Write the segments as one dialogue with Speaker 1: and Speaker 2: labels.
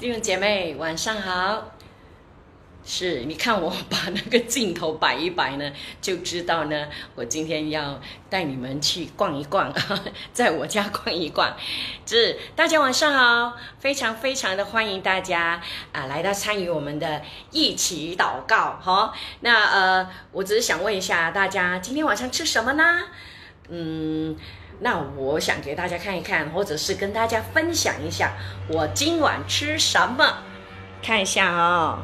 Speaker 1: 弟兄姐妹，晚上好。是，你看我把那个镜头摆一摆呢，就知道呢，我今天要带你们去逛一逛，在我家逛一逛。是，大家晚上好，非常非常的欢迎大家啊，来到参与我们的一起祷告哈。那呃，我只是想问一下大家，今天晚上吃什么呢？嗯。那我想给大家看一看，或者是跟大家分享一下我今晚吃什么。看一下啊，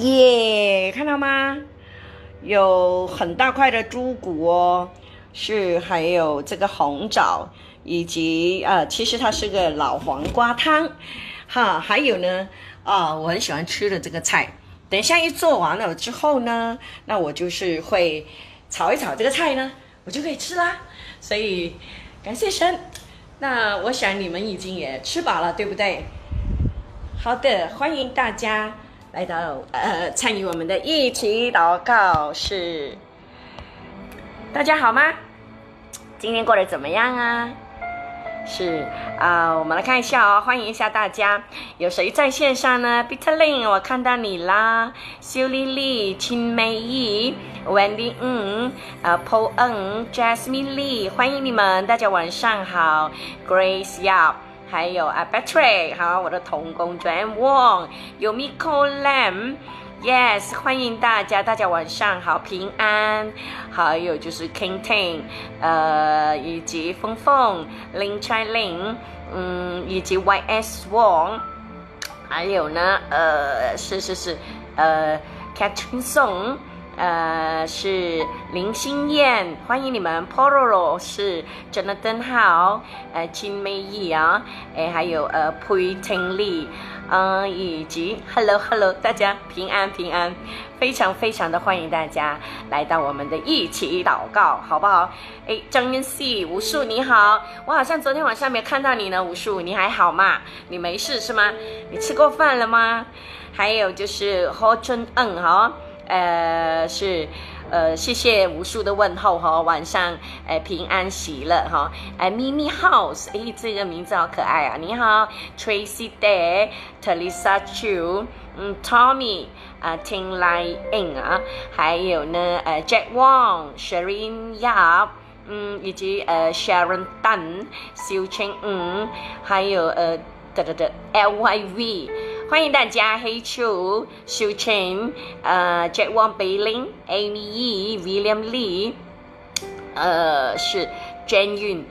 Speaker 1: 耶，看到吗？有很大块的猪骨哦，是还有这个红枣，以及呃，其实它是个老黄瓜汤，哈，还有呢，啊，我很喜欢吃的这个菜。等一下一做完了之后呢，那我就是会炒一炒这个菜呢，我就可以吃啦。所以，感谢神。那我想你们已经也吃饱了，对不对？好的，欢迎大家来到呃参与我们的一起祷告室。大家好吗？今天过得怎么样啊？是啊，我们来看一下哦，欢迎一下大家，有谁在线上呢？Peter Lin，我看到你啦。修丽丽、秦美仪、Wendy 嗯，呃，Paul N、Jasmine Lee，欢迎你们，大家晚上好。Grace Yap，还有啊 Patrick，好，我的童工 Joan Wong，有 Miko Lam。Yes，欢迎大家，大家晚上好，平安。还有就是 King Ting，呃，以及峰峰林 Chai Ling，嗯，以及 YS Wong，还有呢，呃，是是是，呃，Catherine Song。呃，是林心燕，欢迎你们。Pororo 是 Jonathan 好。呃，金美仪啊，哎，还有呃，裴婷丽，嗯，以及 Hello Hello，大家平安平安，非常非常的欢迎大家来到我们的一起祷告，好不好？哎，张恩熙，武术你好，我好像昨天晚上没看到你呢，武术你还好吗？你没事是吗？你吃过饭了吗？还有就是何春恩哈。呃，是，呃，谢谢无数的问候哈，晚上，呃，平安喜乐哈，哎，咪咪 house，哎，这个名字好可爱啊，你好，Tracy Day，Teresa Chu，嗯，Tommy，啊，Ting Lai In 啊，还有呢，呃，Jack Wong，Sherin Yap，嗯，以及呃，Sharon Tan，肖青嗯，还有呃，的的的，LYV。欢迎大家，黑球、秀清、呃，Jack Wang、Beiling、Amy、William Lee，呃，是 Jane Yun、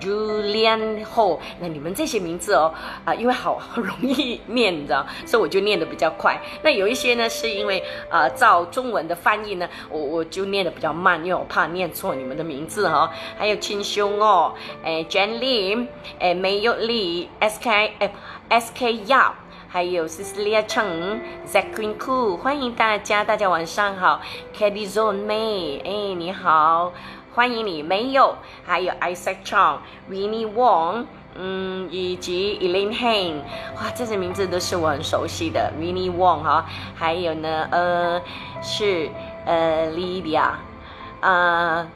Speaker 1: Julian Ho。那你们这些名字哦，啊，因为好容易念，你知道，所以我就念的比较快。那有一些呢，是因为啊，照中文的翻译呢，我我就念的比较慢，因为我怕念错你们的名字哈。还有亲兄哦，哎，Jan Lim，哎，Mayo Lee，SK，哎，SK Yap。还有 Cecilia Cheng、Zacquin Ku，欢迎大家，大家晚上好。Katie Zone May，哎，你好，欢迎你。没有，还有 Isaac Chong、Winnie Wong，嗯，以及 Elaine Han，哇，这些名字都是我很熟悉的。Winnie Wong 哈，还有呢，呃，是呃 Lydia，啊。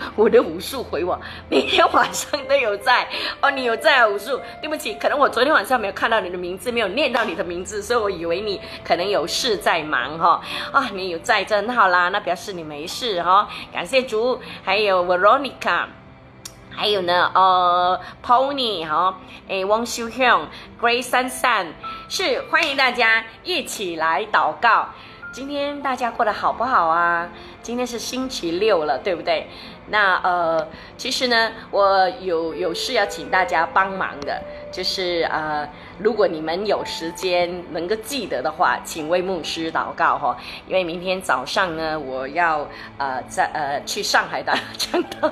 Speaker 1: 我的武术回我，每天晚上都有在哦，你有在啊武术？对不起，可能我昨天晚上没有看到你的名字，没有念到你的名字，所以我以为你可能有事在忙哈。啊，你有在，真好啦，那表示你没事哈。感谢主，还有 Veronica，还有呢，呃，Pony 哈，哎，汪秀香，Grace 珊珊，是欢迎大家一起来祷告。今天大家过得好不好啊？今天是星期六了，对不对？那呃，其实呢，我有有事要请大家帮忙的，就是呃，如果你们有时间能够记得的话，请为牧师祷告哈，因为明天早上呢，我要呃在呃去上海的 讲道。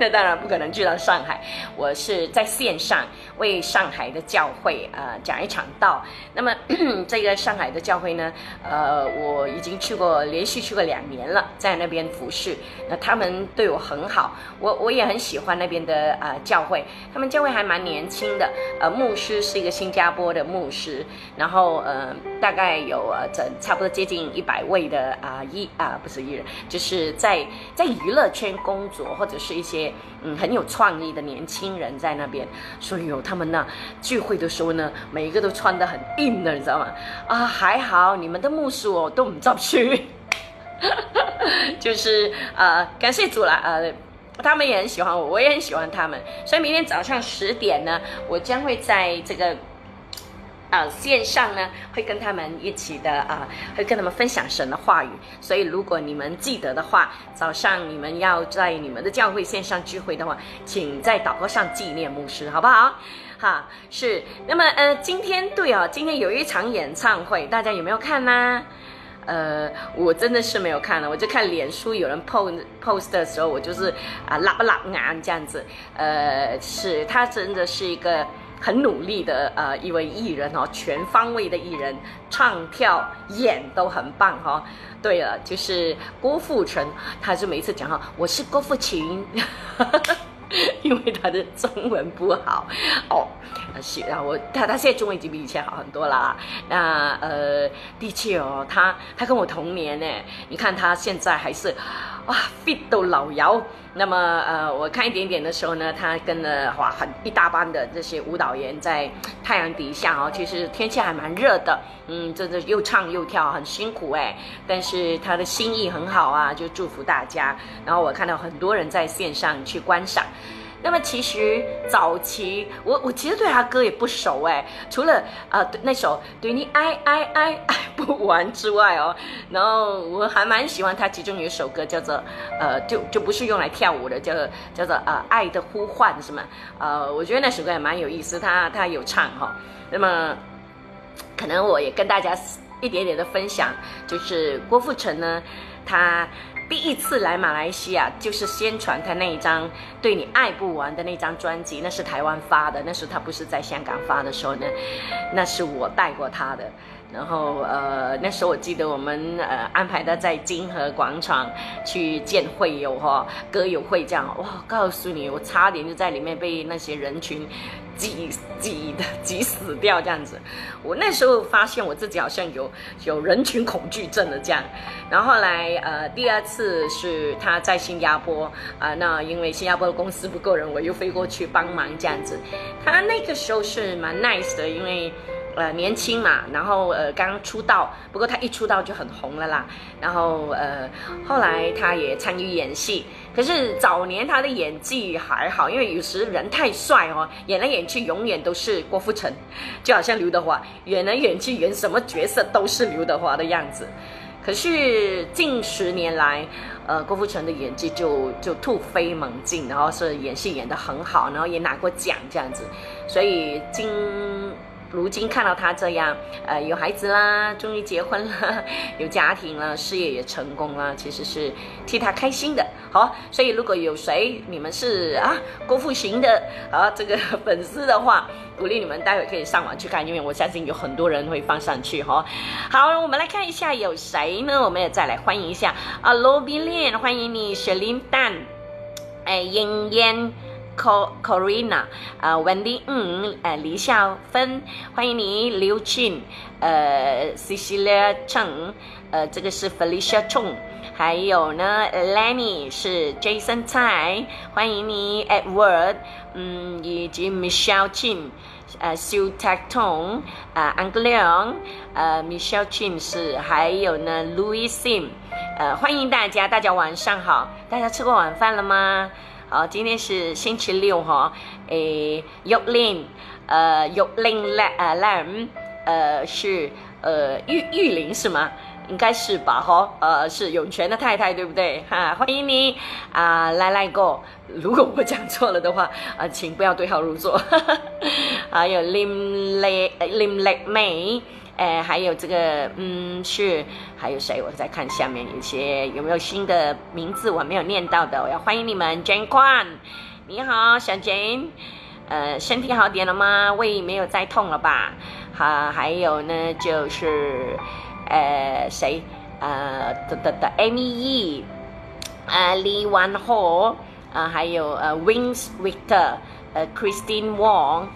Speaker 1: 那当然不可能去到上海，我是在线上为上海的教会呃讲一场道。那么 这个上海的教会呢，呃，我已经去过，连续去过两年了，在那边服侍。那他们对我很好，我我也很喜欢那边的呃教会。他们教会还蛮年轻的，呃，牧师是一个新加坡的牧师，然后呃大概有呃整差不多接近一百位的啊艺啊不是艺人，就是在在娱乐圈工作或者是。一些嗯很有创意的年轻人在那边，所以有他们呢聚会的时候呢，每一个都穿得很硬的，你知道吗？啊，还好你们的牧师哦都唔照去，就是呃感谢主了，呃他们也很喜欢我，我也很喜欢他们，所以明天早上十点呢，我将会在这个。啊，线上呢会跟他们一起的啊，会跟他们分享神的话语。所以如果你们记得的话，早上你们要在你们的教会线上聚会的话，请在祷告上纪念牧师，好不好？哈，是。那么呃，今天对哦，今天有一场演唱会，大家有没有看呢？呃，我真的是没有看了，我就看脸书有人 post post 的时候，我就是啊拉不拉眼这样子。呃，是他真的是一个。很努力的呃一位艺人哦，全方位的艺人，唱跳演都很棒哈。对了，就是郭富城，他是每次讲哈，我是郭富城，因为他的中文不好哦。是啊，我他他现在中文已经比以前好很多啦。那呃，的确哦，他他跟我同年呢，你看他现在还是哇 fit 到老姚。那么呃，我看一点点的时候呢，他跟了哇很一大班的这些舞蹈员在太阳底下哦，其实天气还蛮热的，嗯，真的又唱又跳，很辛苦哎。但是他的心意很好啊，就祝福大家。然后我看到很多人在线上去观赏。那么其实早期我我其实对他歌也不熟哎，除了啊那首对你爱爱爱爱不完之外哦，然后我还蛮喜欢他其中有一首歌叫做呃就就不是用来跳舞的，叫叫做呃爱的呼唤是吗？呃，我觉得那首歌也蛮有意思，他他有唱哈。那么可能我也跟大家一点点的分享，就是郭富城呢，他。第一次来马来西亚，就是宣传他那一张《对你爱不完》的那张专辑，那是台湾发的，那时候他不是在香港发的时候呢，那是我带过他的。然后呃，那时候我记得我们呃安排的在金河广场去见会友哈，歌友会这样哇，告诉你我差点就在里面被那些人群挤挤的挤死掉这样子。我那时候发现我自己好像有有人群恐惧症的这样。然后后来呃第二次是他在新加坡啊，那因为新加坡的公司不够人，我又飞过去帮忙这样子。他那个时候是蛮 nice 的，因为。呃，年轻嘛，然后呃，刚出道，不过他一出道就很红了啦。然后呃，后来他也参与演戏，可是早年他的演技还好，因为有时人太帅哦，演来演去永远都是郭富城，就好像刘德华演来演去演什么角色都是刘德华的样子。可是近十年来，呃，郭富城的演技就就突飞猛进，然后是演戏演得很好，然后也拿过奖这样子，所以今。如今看到他这样，呃，有孩子啦，终于结婚了，有家庭了，事业也成功了，其实是替他开心的。好，所以如果有谁你们是啊郭富城的啊这个粉丝的话，鼓励你们待会可以上网去看，因为我相信有很多人会放上去哈。好，我们来看一下有谁呢？我们也再来欢迎一下啊，罗宾恋，欢迎你，雪林蛋，哎，燕燕。Corina，呃，Wendy，嗯，呃，李孝芬，欢迎你，刘俊，呃，Cecilia Cheng，呃，这个是 Felicia Chong，还有呢，Lenny 是 Jason Tai，，欢迎你，Edward，嗯，以及 Michelle Chin，呃，Sue Tacton，呃，Angleon，呃，Michelle Chin 是，还有呢，Louis Sim，呃，欢迎大家，大家晚上好，大家吃过晚饭了吗？好，今天是星期六哈，诶，玉林，呃，玉林兰，呃，兰，呃，是，呃，玉玉林是吗？应该是吧，哈，呃，是永泉的太太，对不对？哈，欢迎你，啊，来来哥，如果我讲错了的话，啊，请不要对号入座。还有林丽，林丽美。哎，还有这个，嗯，是还有谁？我再看下面一些有没有新的名字我没有念到的，我要欢迎你们，Jane Kwan，你好，小 Jane，呃，身体好点了吗？胃没有再痛了吧？好，还有呢，就是，呃，谁？呃，的的的，Amy E，呃，Lee Wan Ho，啊，还有呃，Wings Victor，呃，Christine Wong。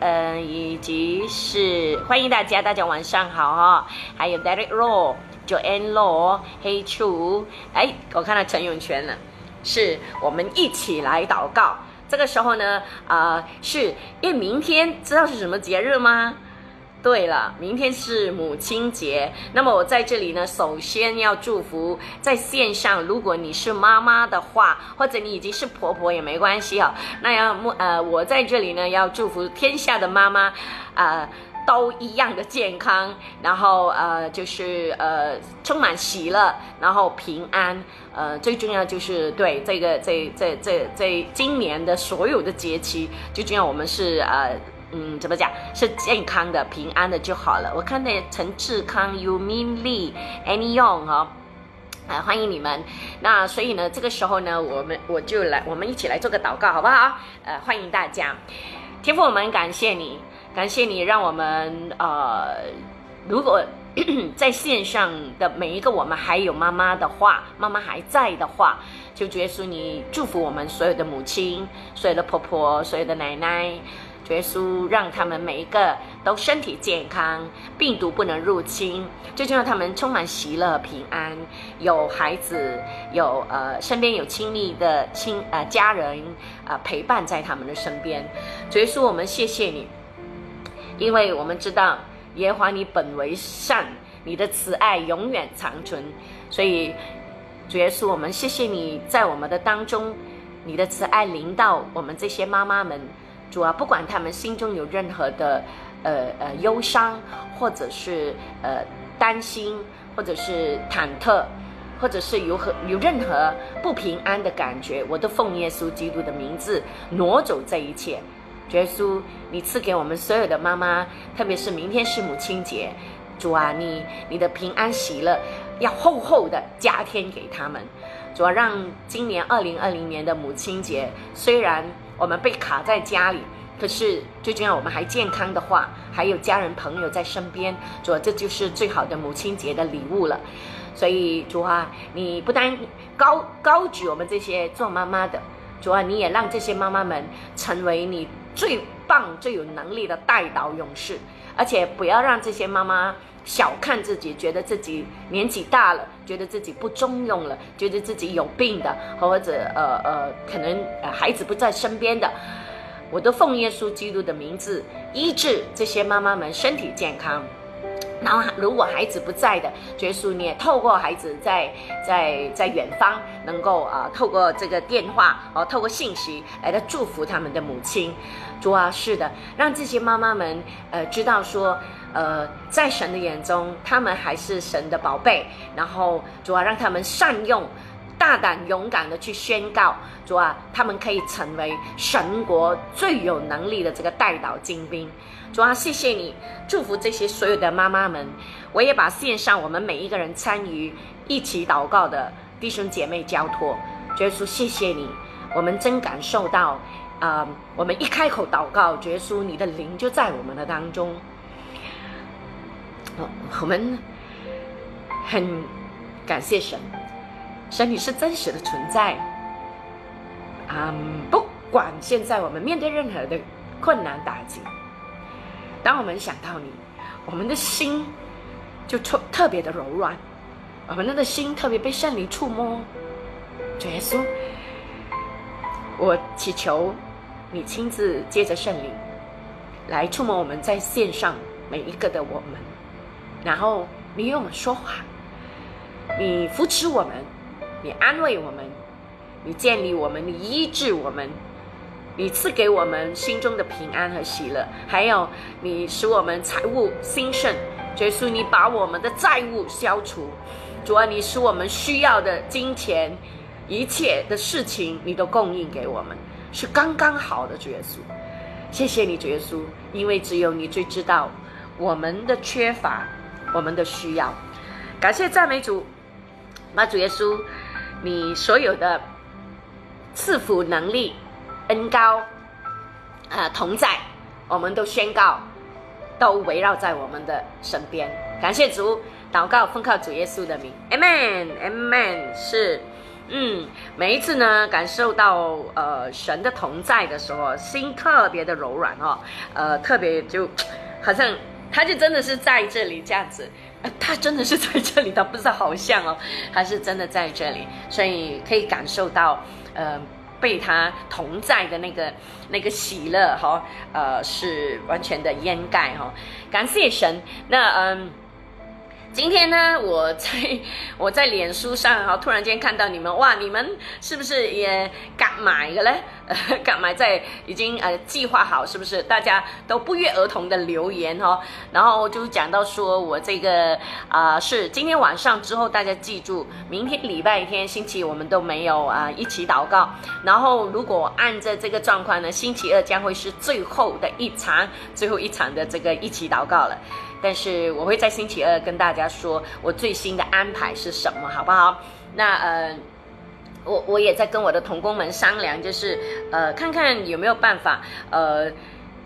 Speaker 1: 嗯，以及是欢迎大家，大家晚上好哈。还有 Derek Law、Joanne Law、Hey Chu，哎，我看到陈永泉了。是我们一起来祷告。这个时候呢，啊，是因为明天知道是什么节日吗？对了，明天是母亲节。那么我在这里呢，首先要祝福在线上，如果你是妈妈的话，或者你已经是婆婆也没关系啊。那要呃，我在这里呢，要祝福天下的妈妈，啊。都一样的健康，然后呃就是呃充满喜乐，然后平安，呃最重要就是对这个这这这这今年的所有的节气，最重要我们是呃嗯怎么讲是健康的平安的就好了。我看那陈志康、尤明丽、Any Young 哈，啊欢迎你们。那所以呢这个时候呢我们我就来我们一起来做个祷告好不好？呃欢迎大家，天父我们感谢你。感谢你让我们呃，如果 在线上的每一个我们还有妈妈的话，妈妈还在的话，就耶稣你祝福我们所有的母亲、所有的婆婆、所有的奶奶，耶稣让他们每一个都身体健康，病毒不能入侵，最重要他们充满喜乐平安，有孩子，有呃身边有亲密的亲呃家人啊陪伴在他们的身边，耶稣我们谢谢你。因为我们知道耶和华你本为善，你的慈爱永远长存，所以主耶稣，我们谢谢你在我们的当中，你的慈爱临到我们这些妈妈们，主啊，不管他们心中有任何的呃呃忧伤，或者是呃担心，或者是忐忑，或者是有何有任何不平安的感觉，我都奉耶稣基督的名字挪走这一切。耶稣，你赐给我们所有的妈妈，特别是明天是母亲节，主啊，你你的平安喜乐要厚厚的加添给他们。主啊，让今年二零二零年的母亲节，虽然我们被卡在家里，可是最重要我们还健康的话，还有家人朋友在身边，主啊，这就是最好的母亲节的礼物了。所以主啊，你不单高高举我们这些做妈妈的，主啊，你也让这些妈妈们成为你。最棒、最有能力的带导勇士，而且不要让这些妈妈小看自己，觉得自己年纪大了，觉得自己不中用了，觉得自己有病的，或者呃呃，可能孩子不在身边的，我都奉耶稣基督的名字医治这些妈妈们身体健康。然后，如果孩子不在的，耶稣你也透过孩子在在在远方，能够啊透过这个电话哦，透过信息来的祝福他们的母亲。主啊，是的，让这些妈妈们呃知道说，呃，在神的眼中，他们还是神的宝贝。然后，主啊，让他们善用。大胆勇敢的去宣告，主啊，他们可以成为神国最有能力的这个代祷精兵。主啊，谢谢你祝福这些所有的妈妈们。我也把线上我们每一个人参与一起祷告的弟兄姐妹交托。耶稣，谢谢你，我们真感受到啊，我们一开口祷告，耶稣，你的灵就在我们的当中。我们很感谢神。神，你是真实的存在，啊，不管现在我们面对任何的困难打击，当我们想到你，我们的心就特特别的柔软，我们的心特别被圣灵触摸。主耶稣，我祈求你亲自接着圣灵来触摸我们在线上每一个的我们，然后你与我们说话，你扶持我们。你安慰我们，你建立我们，你医治我们，你赐给我们心中的平安和喜乐，还有你使我们财务兴盛。耶稣，你把我们的债务消除。主啊，你使我们需要的金钱，一切的事情，你都供应给我们，是刚刚好的。主耶稣，谢谢你，主耶稣，因为只有你最知道我们的缺乏，我们的需要。感谢赞美主，把主耶稣。你所有的赐福能力、恩高啊同在，我们都宣告，都围绕在我们的身边。感谢主，祷告奉靠主耶稣的名，Amen，Amen。是，嗯，每一次呢，感受到呃神的同在的时候，心特别的柔软哦，呃，特别就好像他就真的是在这里这样子。
Speaker 2: 他真的是在这里，他不知道好像哦，他是真的在这里，所以可以感受到，呃，被他同在的那个那个喜乐哈，呃，是完全的掩盖哈，感谢神。那嗯。今天呢，我在我在脸书上哈，突然间看到你们哇，你们是不是也敢买了嘞？敢买在已经呃计划好，是不是？大家都不约而同的留言哈，然后就讲到说我这个啊是今天晚上之后，大家记住，明天礼拜天星期我们都没有啊一起祷告，然后如果按着这个状况呢，星期二将会是最后的一场，最后一场的这个一起祷告了。但是我会在星期二跟大家说我最新的安排是什么，好不好？那呃，我我也在跟我的同工们商量，就是呃，看看有没有办法呃。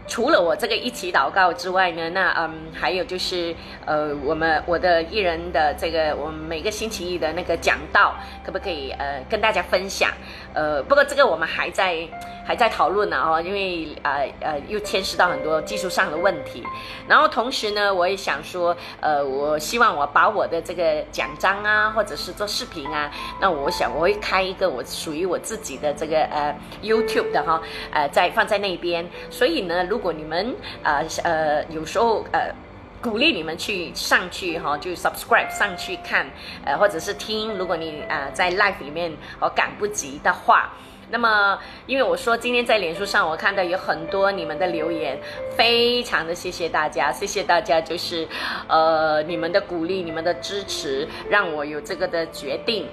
Speaker 2: 除了我这个一起祷告之外呢，那嗯，还有就是呃，我们我的艺人的这个，我们每个星期一的那个讲道，可不可以呃跟大家分享？呃，不过这个我们还在还在讨论呢哈，因为呃呃又牵涉到很多技术上的问题。然后同时呢，我也想说，呃，我希望我把我的这个奖章啊，或者是做视频啊，那我想我会开一个我属于我自己的这个呃 YouTube 的哈，呃，在放在那边。所以呢，如果你们呃呃有时候呃鼓励你们去上去哈，就 subscribe 上去看呃或者是听，如果你啊在 live 里面我赶不及的话，那么因为我说今天在脸书上我看到有很多你们的留言，非常的谢谢大家，谢谢大家就是呃你们的鼓励，你们的支持，让我有这个的决定。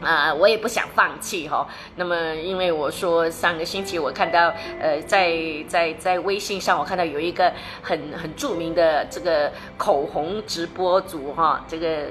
Speaker 2: 啊，我也不想放弃哈。那么，因为我说上个星期我看到，呃，在在在微信上我看到有一个很很著名的这个口红直播主哈，这个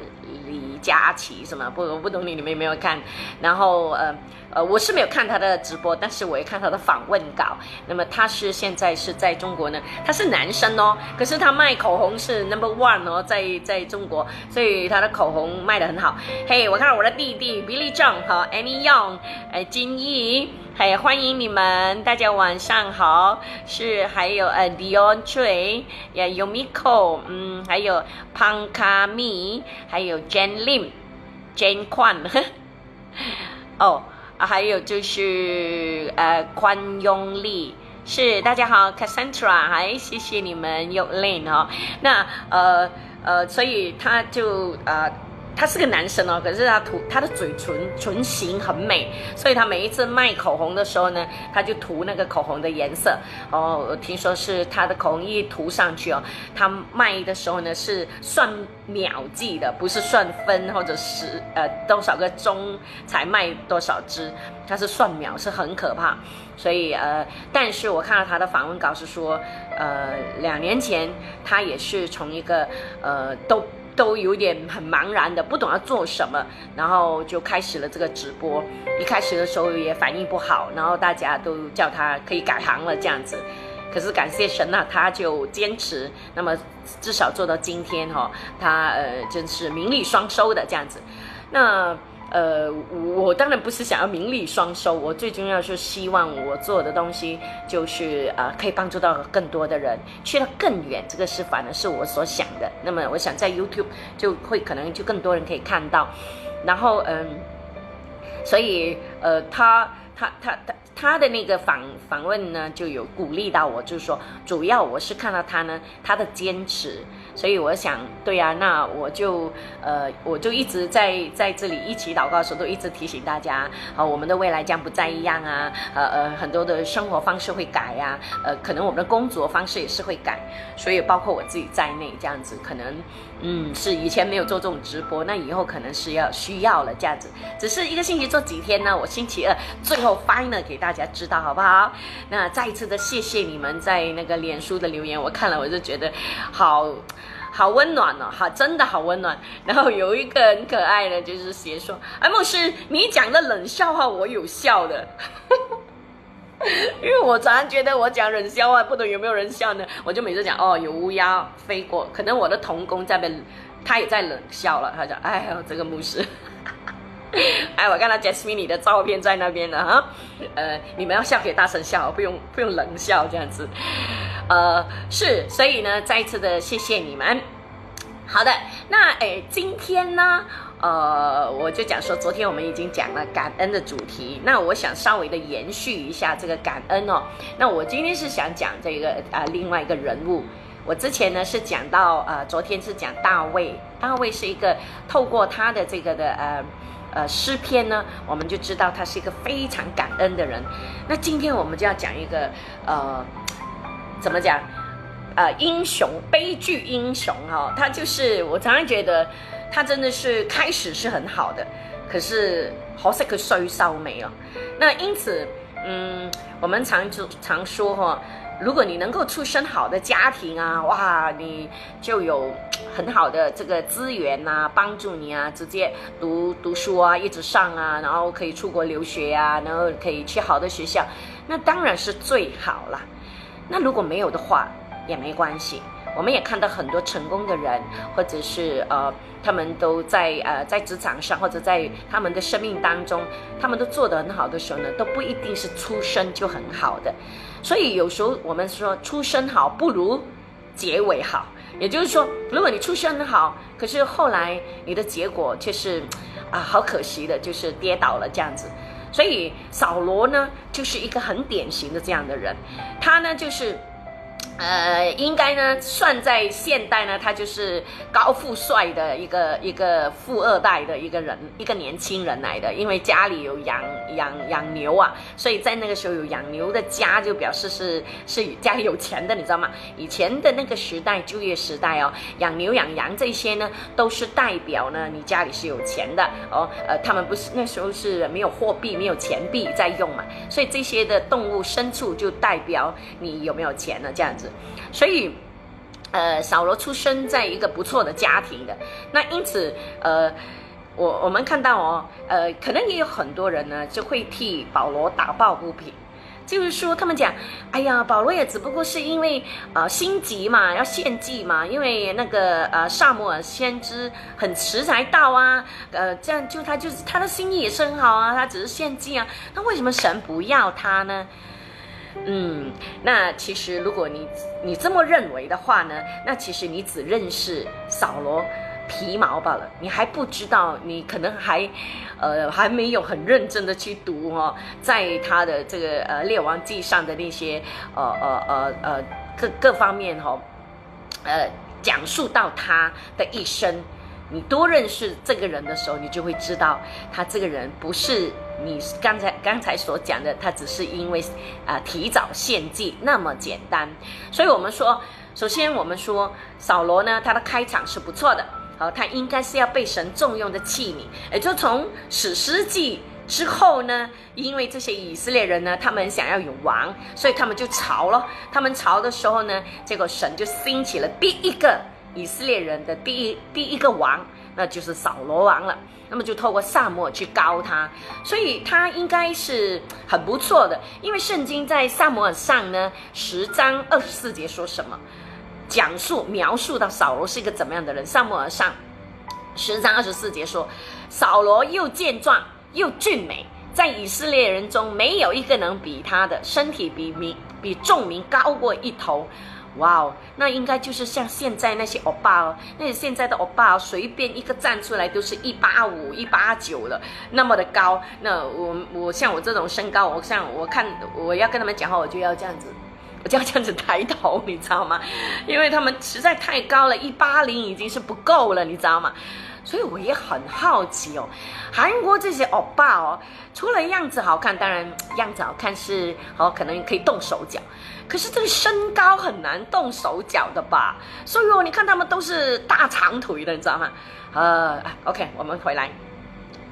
Speaker 2: 李佳琦什么不我不懂你你们有没有看？然后呃。呃，我是没有看他的直播，但是我也看他的访问稿。那么他是现在是在中国呢，他是男生哦，可是他卖口红是 number one 哦，在在中国，所以他的口红卖的很好。嘿，我看到我的弟弟 Billy Zhang 和 Annie Young，哎，金毅，还欢迎你们，大家晚上好。是还有呃 Dion Chui，呀 Yumiko，嗯，还有 Pankami，还有 Jane Lim，Jane Kwan，哦。啊，还有就是呃，宽用力是大家好，Cassandra，还谢谢你们有 Lane 哈，那呃呃，所以他就呃。他是个男生哦，可是他涂他的嘴唇唇形很美，所以他每一次卖口红的时候呢，他就涂那个口红的颜色哦。听说是他的口红一涂上去哦，他卖的时候呢是算秒计的，不是算分或者是呃多少个钟才卖多少支，他是算秒，是很可怕。所以呃，但是我看到他的访问稿是说，呃，两年前他也是从一个呃都。都有点很茫然的，不懂要做什么，然后就开始了这个直播。一开始的时候也反应不好，然后大家都叫他可以改行了这样子。可是感谢神呐，他就坚持，那么至少做到今天哈，他呃真是名利双收的这样子。那。呃，我当然不是想要名利双收，我最重要是希望我做的东西就是呃，可以帮助到更多的人，去到更远。这个是反而是我所想的。那么我想在 YouTube 就会可能就更多人可以看到，然后嗯，所以呃，他他他他他的那个访访问呢，就有鼓励到我，就是说主要我是看到他呢，他的坚持。所以我想，对呀，那我就，呃，我就一直在在这里一起祷告的时候，都一直提醒大家，啊，我们的未来将不再一样啊，呃呃，很多的生活方式会改呀，呃，可能我们的工作方式也是会改，所以包括我自己在内，这样子可能，嗯，是以前没有做这种直播，那以后可能是要需要了这样子，只是一个星期做几天呢？我星期二最后 final 给大家知道好不好？那再一次的谢谢你们在那个脸书的留言，我看了我就觉得好。好温暖哦，哈，真的好温暖。然后有一个很可爱的，就是写说：“哎，牧师，你讲的冷笑话我有笑的，因为我常常觉得我讲冷笑话，不懂有没有人笑呢？我就每次讲哦，有乌鸦飞过，可能我的童工在被，他也在冷笑了。他讲：哎呦，这个牧师，哎，我看到 Jasmine 你的照片在那边呢哈。呃，你们要笑可以大声笑，不用不用冷笑这样子。”呃，是，所以呢，再一次的谢谢你们。好的，那诶，今天呢，呃，我就讲说，昨天我们已经讲了感恩的主题，那我想稍微的延续一下这个感恩哦。那我今天是想讲这个啊，另外一个人物。我之前呢是讲到呃，昨天是讲大卫，大卫是一个透过他的这个的呃呃诗篇呢，我们就知道他是一个非常感恩的人。那今天我们就要讲一个呃，怎么讲？呃，英雄悲剧英雄哈，他就是我常常觉得他真的是开始是很好的，可是好像个衰烧没了。那因此，嗯，我们常就常说哈，如果你能够出身好的家庭啊，哇，你就有很好的这个资源呐，帮助你啊，直接读读书啊，一直上啊，然后可以出国留学啊，然后可以去好的学校，那当然是最好了。那如果没有的话，也没关系，我们也看到很多成功的人，或者是呃，他们都在呃在职场上，或者在他们的生命当中，他们都做得很好的时候呢，都不一定是出身就很好的。所以有时候我们说出身好不如结尾好，也就是说，如果你出身好，可是后来你的结果却是啊好可惜的，就是跌倒了这样子。所以扫罗呢，就是一个很典型的这样的人，他呢就是。呃，应该呢，算在现代呢，他就是高富帅的一个一个富二代的一个人，一个年轻人来的。因为家里有养养养牛啊，所以在那个时候有养牛的家，就表示是是家里有钱的，你知道吗？以前的那个时代，就业时代哦，养牛养羊这些呢，都是代表呢你家里是有钱的哦。呃，他们不是那时候是没有货币、没有钱币在用嘛，所以这些的动物牲畜就代表你有没有钱了？这样子。所以，呃，扫罗出生在一个不错的家庭的，那因此，呃，我我们看到哦，呃，可能也有很多人呢，就会替保罗打抱不平，就是说他们讲，哎呀，保罗也只不过是因为呃心急嘛，要献祭嘛，因为那个呃萨摩尔先知很迟才到啊，呃，这样就他就是他的心意也是很好啊，他只是献祭啊，那为什么神不要他呢？嗯，那其实如果你你这么认为的话呢，那其实你只认识扫罗皮毛罢了，你还不知道，你可能还，呃，还没有很认真的去读哦，在他的这个呃列王记上的那些呃呃呃呃各各方面哈，呃讲述到他的一生。你多认识这个人的时候，你就会知道他这个人不是你刚才刚才所讲的，他只是因为啊提早献祭那么简单。所以我们说，首先我们说扫罗呢，他的开场是不错的，好，他应该是要被神重用的器皿。也就从史诗记之后呢，因为这些以色列人呢，他们想要有王，所以他们就朝了。他们朝的时候呢，结果神就兴起了第一个。以色列人的第一第一个王，那就是扫罗王了。那么就透过萨摩去高他，所以他应该是很不错的。因为圣经在萨摩尔上呢十章二十四节说什么，讲述描述到扫罗是一个怎么样的人。萨摩尔上十章二十四节说，扫罗又健壮又俊美，在以色列人中没有一个能比他的身体比民比众民高过一头。哇哦，那应该就是像现在那些欧巴哦，那些现在的欧巴哦，随便一个站出来都是一八五、一八九了，那么的高。那我我像我这种身高，我像我看我要跟他们讲话，我就要这样子，我就要这样子抬头，你知道吗？因为他们实在太高了，一八零已经是不够了，你知道吗？所以我也很好奇哦，韩国这些欧巴哦，除了样子好看，当然样子好看是哦，可能可以动手脚。可是这个身高很难动手脚的吧？所以哦，你看他们都是大长腿的，你知道吗？呃，OK，我们回来。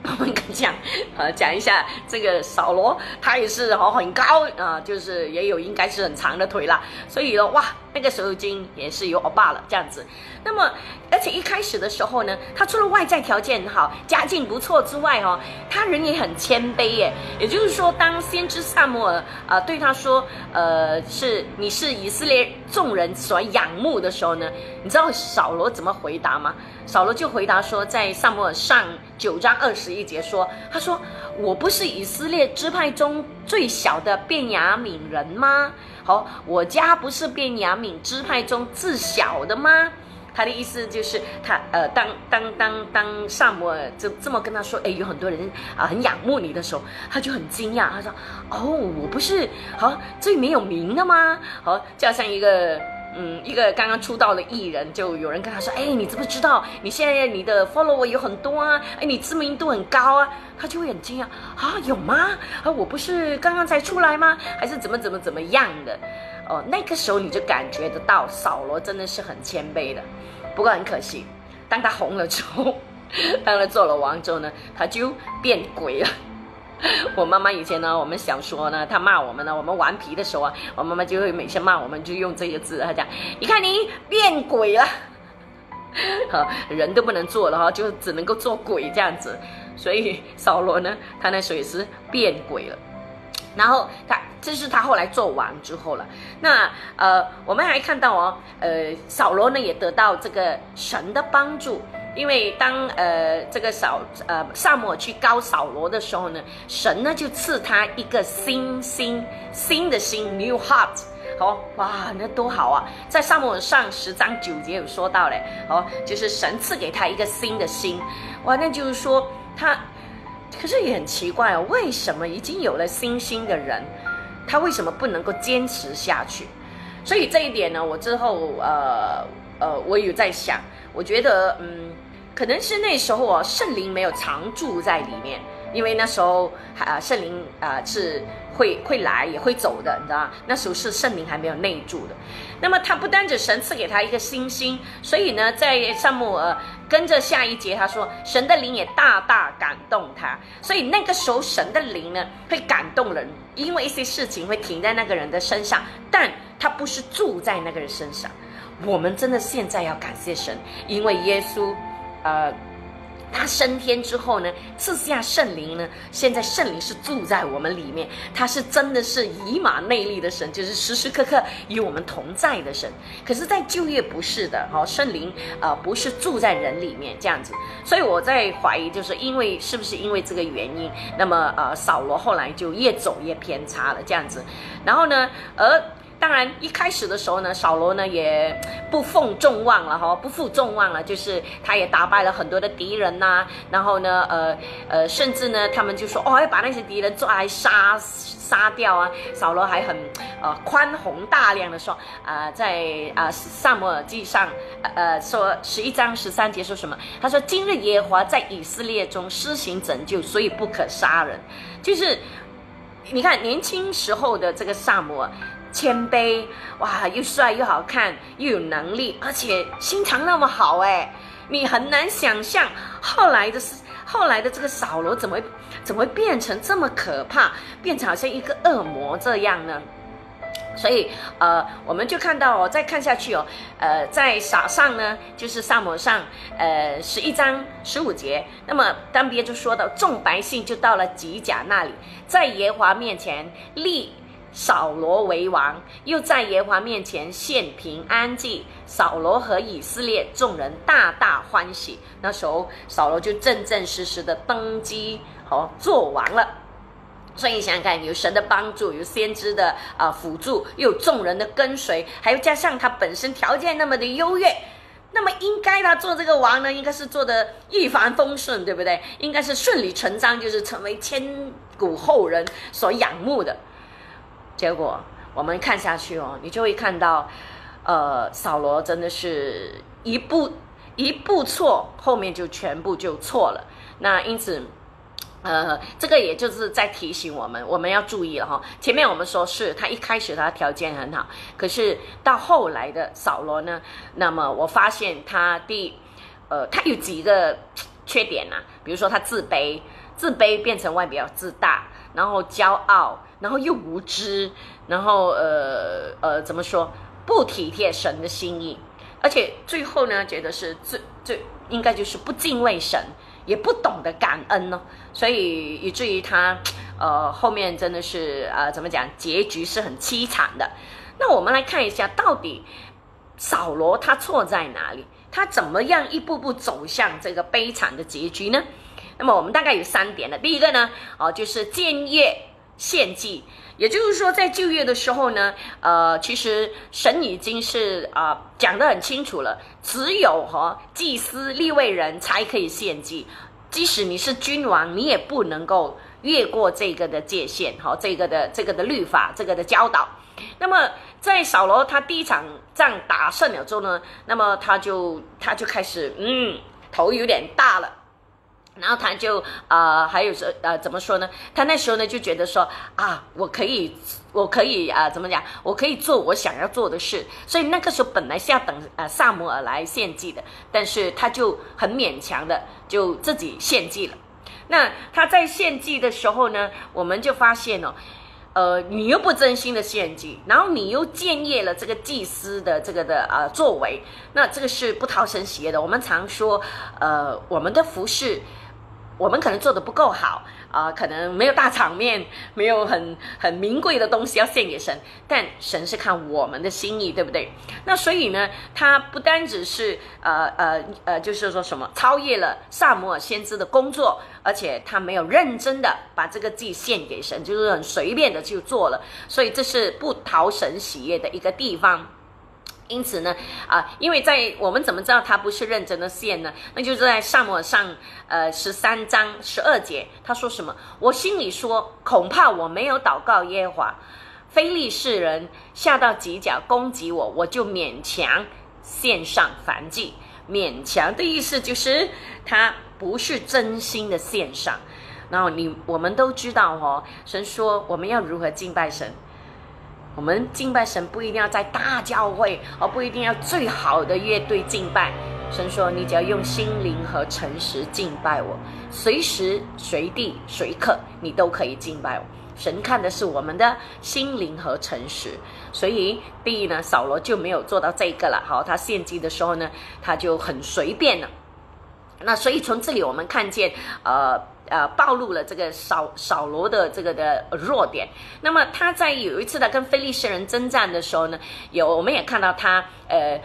Speaker 2: 我们讲，呃，讲一下这个扫罗，他也是哦很高啊，就是也有应该是很长的腿啦，所以呢，哇，那个时候已经也是有欧巴了这样子。那么，而且一开始的时候呢，他除了外在条件好，家境不错之外哦，他人也很谦卑耶。也就是说，当先知萨摩尔啊对他说，呃，是你是以色列众人所仰慕的时候呢，你知道扫罗怎么回答吗？扫罗就回答说，在萨摩尔上九章二十一节说：“他说我不是以色列支派中最小的便雅悯人吗？好，我家不是被雅敏支派中自小的吗？他的意思就是他呃，当当当当萨摩尔就这么跟他说，哎，有很多人啊很仰慕你的时候，他就很惊讶，他说，哦，我不是好最没有名的吗？好，就好像一个。嗯，一个刚刚出道的艺人，就有人跟他说：“哎，你知不知道你现在你的 follower 有很多啊？哎，你知名度很高啊？”他就会很惊讶啊，有吗？啊，我不是刚刚才出来吗？还是怎么怎么怎么样的？哦，那个时候你就感觉得到扫罗真的是很谦卑的。不过很可惜，当他红了之后，当他做了王之后呢，他就变鬼了。我妈妈以前呢，我们小时候呢，她骂我们呢，我们顽皮的时候啊，我妈妈就会每次骂我们，就用这个字，她讲：“你看你变鬼了，哈，人都不能做了哈，就只能够做鬼这样子。”所以扫罗呢，他那时候也是变鬼了。然后他这是他后来做完之后了。那呃，我们还看到哦，呃，扫罗呢也得到这个神的帮助。因为当呃这个扫呃萨摩去高扫罗的时候呢，神呢就赐他一个新心新的心 new heart，好哇，那多好啊！在萨摩上十章九节有说到嘞，哦，就是神赐给他一个新的心，哇，那就是说他，可是也很奇怪哦，为什么已经有了新心的人，他为什么不能够坚持下去？所以这一点呢，我之后呃呃我有在想，我觉得嗯。可能是那时候哦，圣灵没有常住在里面，因为那时候啊，圣灵啊是会会来也会走的，你知道吗？那时候是圣灵还没有内住的。那么他不单指神赐给他一个星星，所以呢，在萨母尔跟着下一节他说，神的灵也大大感动他。所以那个时候神的灵呢会感动人，因为一些事情会停在那个人的身上，但他不是住在那个人身上。我们真的现在要感谢神，因为耶稣。呃，他升天之后呢，赐下圣灵呢，现在圣灵是住在我们里面，他是真的是以马内利的神，就是时时刻刻与我们同在的神。可是，在旧约不是的，哈，圣灵啊不是住在人里面这样子，所以我在怀疑，就是因为是不是因为这个原因，那么呃，扫罗后来就越走越偏差了这样子，然后呢，而。当然，一开始的时候呢，扫罗呢也不负众望了哈，不负众望了，就是他也打败了很多的敌人呐，然后呢，呃呃，甚至呢，他们就说哦，要把那些敌人抓来杀杀掉啊。扫罗还很呃宽宏大量的说啊，在啊萨摩尔记上呃说十一章十三节说什么？他说今日耶和华在以色列中施行拯救，所以不可杀人。就是你看年轻时候的这个萨摩尔。谦卑哇，又帅又好看，又有能力，而且心肠那么好哎，你很难想象后来的是后来的这个扫罗怎么怎么会变成这么可怕，变成好像一个恶魔这样呢？所以呃，我们就看到哦，再看下去哦，呃，在撒上呢，就是萨摩上呃十一章十五节，那么当别就说到众百姓就到了吉甲那里，在耶华面前立。扫罗为王，又在耶和华面前献平安祭。扫罗和以色列众人大大欢喜。那时候，扫罗就正正式式的登基，好做王了。所以你想想看，有神的帮助，有先知的啊辅助，又有众人的跟随，还有加上他本身条件那么的优越，那么应该他做这个王呢，应该是做的一帆风顺，对不对？应该是顺理成章，就是成为千古后人所仰慕的。结果我们看下去哦，你就会看到，呃，扫罗真的是一步一步错，后面就全部就错了。那因此，呃，这个也就是在提醒我们，我们要注意了哈。前面我们说是他一开始他条件很好，可是到后来的扫罗呢，那么我发现他第，呃，他有几个缺点呐，比如说他自卑，自卑变成外表自大，然后骄傲。然后又无知，然后呃呃怎么说不体贴神的心意，而且最后呢，觉得是最最应该就是不敬畏神，也不懂得感恩呢，所以以至于他呃后面真的是呃怎么讲，结局是很凄惨的。那我们来看一下，到底扫罗他错在哪里？他怎么样一步步走向这个悲惨的结局呢？那么我们大概有三点了。第一个呢，哦就是僭越。献祭。也就是说，在就业的时候呢，呃，其实神已经是啊讲得很清楚了，只有哈祭司立位人才可以献祭，即使你是君王，你也不能够越过这个的界限，哈，这个的这个的律法，这个的教导。那么在扫罗他第一场仗打胜了之后呢，那么他就他就开始嗯头有点大了。然后他就呃，还有说呃，怎么说呢？他那时候呢就觉得说啊，我可以，我可以啊，怎么讲？我可以做我想要做的事。所以那个时候本来是要等呃萨摩尔来献祭的，但是他就很勉强的就自己献祭了。那他在献祭的时候呢，我们就发现哦，呃，你又不真心的献祭，然后你又僭越了这个祭司的这个的呃作为，那这个是不讨神喜悦的。我们常说，呃，我们的服饰。我们可能做的不够好啊，可能没有大场面，没有很很名贵的东西要献给神，但神是看我们的心意，对不对？那所以呢，他不单只是呃呃呃，就是说什么超越了萨摩尔先知的工作，而且他没有认真的把这个祭献给神，就是很随便的就做了，所以这是不讨神喜悦的一个地方。因此呢，啊，因为在我们怎么知道他不是认真的献呢？那就是在萨摩上，呃，十三章十二节，他说什么？我心里说，恐怕我没有祷告耶和华，非利士人下到犄角攻击我，我就勉强献上燔祭。勉强的意思就是他不是真心的献上。然后你我们都知道哦，神说我们要如何敬拜神。我们敬拜神不一定要在大教会，而不一定要最好的乐队敬拜。神说：“你只要用心灵和诚实敬拜我，随时随地随刻你都可以敬拜我。”神看的是我们的心灵和诚实。所以，第一呢，扫罗就没有做到这个了。好，他献祭的时候呢，他就很随便了。那所以从这里我们看见，呃。呃，暴露了这个扫扫罗的这个的弱点。那么他在有一次的跟菲利士人征战的时候呢，有我们也看到他呃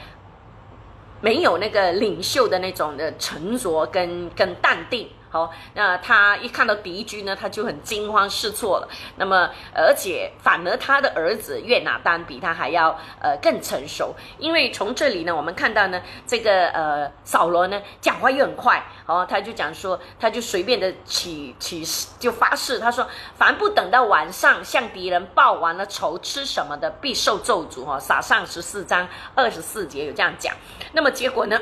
Speaker 2: 没有那个领袖的那种的沉着跟跟淡定。好，那他一看到敌军呢，他就很惊慌失措了。那么，而且反而他的儿子约拿丹比他还要呃更成熟，因为从这里呢，我们看到呢，这个呃扫罗呢讲话又很快，哦，他就讲说，他就随便的起起就发誓，他说，凡不等到晚上向敌人报完了仇，吃什么的必受咒诅哈，撒上十四章二十四节有这样讲。那么结果呢，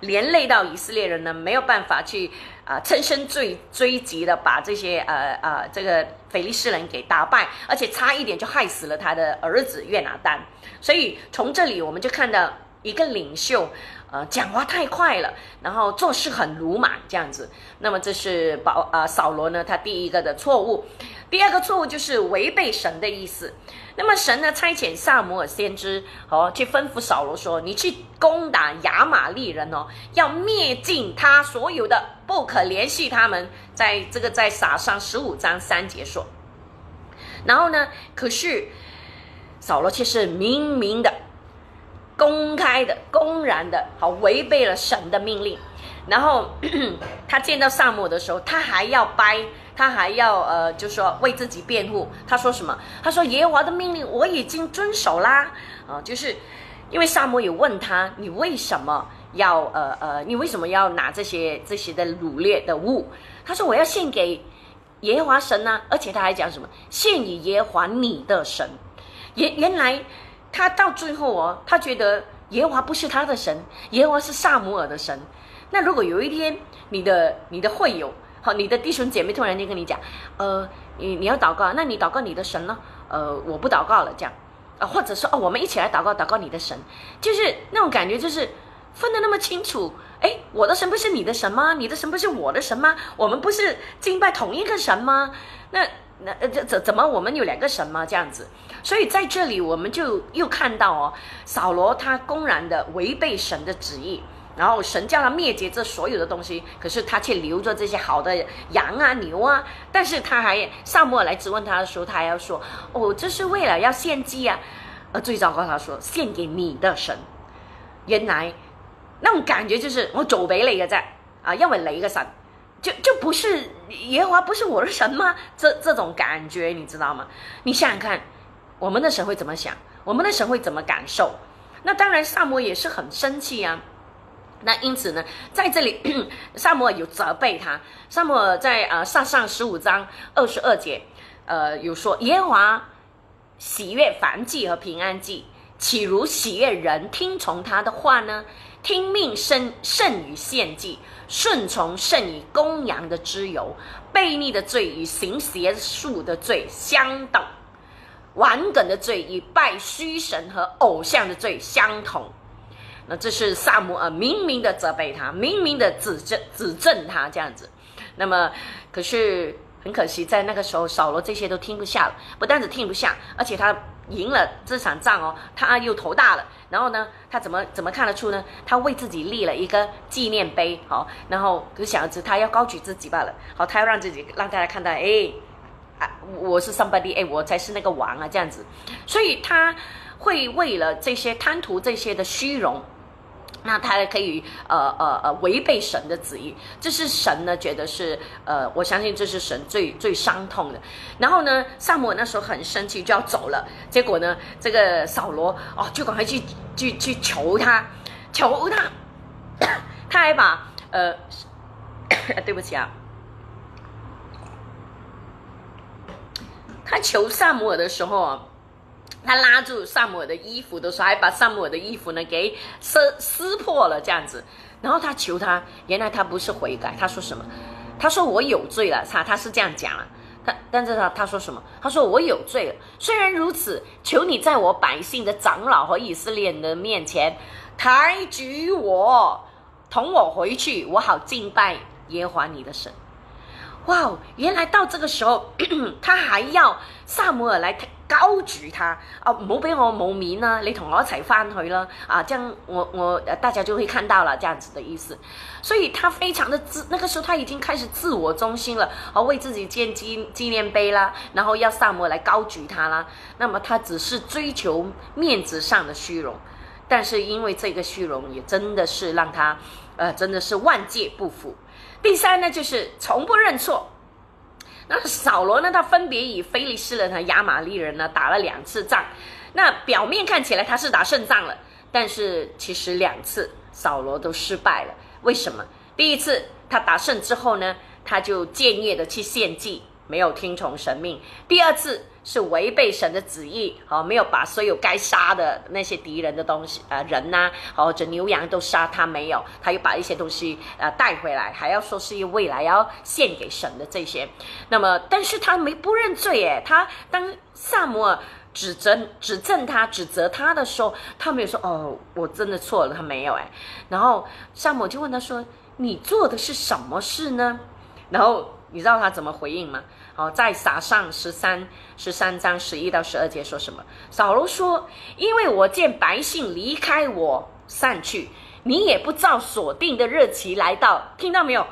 Speaker 2: 连累到以色列人呢没有办法去。啊，趁胜追追击的把这些呃呃这个腓力斯人给打败，而且差一点就害死了他的儿子约拿丹。所以从这里我们就看到一个领袖，呃，讲话太快了，然后做事很鲁莽这样子。那么这是保呃扫罗呢他第一个的错误，第二个错误就是违背神的意思。那么神呢差遣萨摩尔先知哦去吩咐扫罗说：“你去攻打亚玛利人哦，要灭尽他所有的，不可联系他们。”在这个在撒上十五章三节说。然后呢，可是扫罗却是明明的、公开的、公然的，好违背了神的命令。然后 他见到萨姆的时候，他还要掰。他还要呃，就说为自己辩护。他说什么？他说耶和华的命令我已经遵守啦。啊，就是因为萨姆有问他，你为什么要呃呃，你为什么要拿这些这些的掳掠的物？他说我要献给耶和华神呢。而且他还讲什么？献以耶和华你的神。原原来他到最后哦，他觉得耶和华不是他的神，耶和华是萨姆尔的神。那如果有一天你的你的会友。好，你的弟兄姐妹突然间跟你讲，呃，你你要祷告，那你祷告你的神呢？呃，我不祷告了，这样，啊，或者说哦，我们一起来祷告，祷告你的神，就是那种感觉，就是分得那么清楚。哎，我的神不是你的神吗？你的神不是我的神吗？我们不是敬拜同一个神吗？那那这怎怎么我们有两个神吗？这样子，所以在这里我们就又看到哦，扫罗他公然的违背神的旨意。然后神叫他灭绝这所有的东西，可是他却留着这些好的羊啊、牛啊。但是他还萨摩尔来质问他的时候，他还要说：“哦，这是为了要献祭啊。”呃最糟糕，他说：“献给你的神。”原来那种感觉就是我走背了一个在啊，因为你嘅神就就不是耶和华不是我的神吗？这这种感觉你知道吗？你想想看，我们的神会怎么想？我们的神会怎么感受？那当然，萨摩也是很生气啊。那因此呢，在这里，萨摩有责备他。萨摩在呃上上十五章二十二节，呃有说耶和华喜悦凡祭和平安祭，岂如喜悦人听从他的话呢？听命胜胜于献祭，顺从胜于公羊的脂油。悖逆的罪与行邪术的罪相等，顽梗的罪与拜虚神和偶像的罪相同。那这是萨姆尔明明的责备他，明明的指正指正他这样子。那么，可是很可惜，在那个时候，扫罗这些都听不下了。不但只听不下，而且他赢了这场仗哦，他又头大了。然后呢，他怎么怎么看得出呢？他为自己立了一个纪念碑，好，然后可想而知，他要高举自己罢了。好，他要让自己让大家看到，哎，啊，我是 somebody，哎，我才是那个王啊，这样子。所以他会为了这些贪图这些的虚荣。那他可以呃呃呃违背神的旨意，这是神呢觉得是呃，我相信这是神最最伤痛的。然后呢，萨摩尔那时候很生气，就要走了。结果呢，这个扫罗哦，就赶快去去去求他，求他，他还把呃，对不起啊，他求萨摩尔的时候啊。他拉住萨姆尔的衣服的时候，还把萨姆尔的衣服呢给撕撕破了，这样子。然后他求他，原来他不是悔改，他说什么？他说我有罪了，他他是这样讲了。他但是他他说什么？他说我有罪了。虽然如此，求你在我百姓的长老和以色列人的面前抬举我，同我回去，我好敬拜耶和华你的神。哇哦，原来到这个时候，他还要萨姆尔来高举他啊！唔好俾我冇面啦，你同我一齐翻去啦啊！这样我我大家就会看到了这样子的意思。所以他非常的自，那个时候他已经开始自我中心了，啊，为自己建纪纪念碑啦，然后要萨摩来高举他啦。那么他只是追求面子上的虚荣，但是因为这个虚荣，也真的是让他，呃，真的是万劫不复。第三呢，就是从不认错。那扫罗呢，他分别以菲利士人和亚玛利人呢打了两次仗。那表面看起来他是打胜仗了，但是其实两次扫罗都失败了。为什么？第一次他打胜之后呢，他就僭越的去献祭。没有听从神命，第二次是违背神的旨意，好，没有把所有该杀的那些敌人的东西，呃，人呐，或者牛羊都杀，他没有，他又把一些东西呃带回来，还要说是未来要献给神的这些，那么，但是他没不认罪，耶，他当萨摩尔指责指正他指责他的时候，他没有说哦，我真的错了，他没有，哎，然后萨摩就问他说，你做的是什么事呢？然后。你知道他怎么回应吗？好，在撒上十三十三章十一到十二节说什么？扫罗说：“因为我见百姓离开我散去，你也不照所定的日期来到。”听到没有？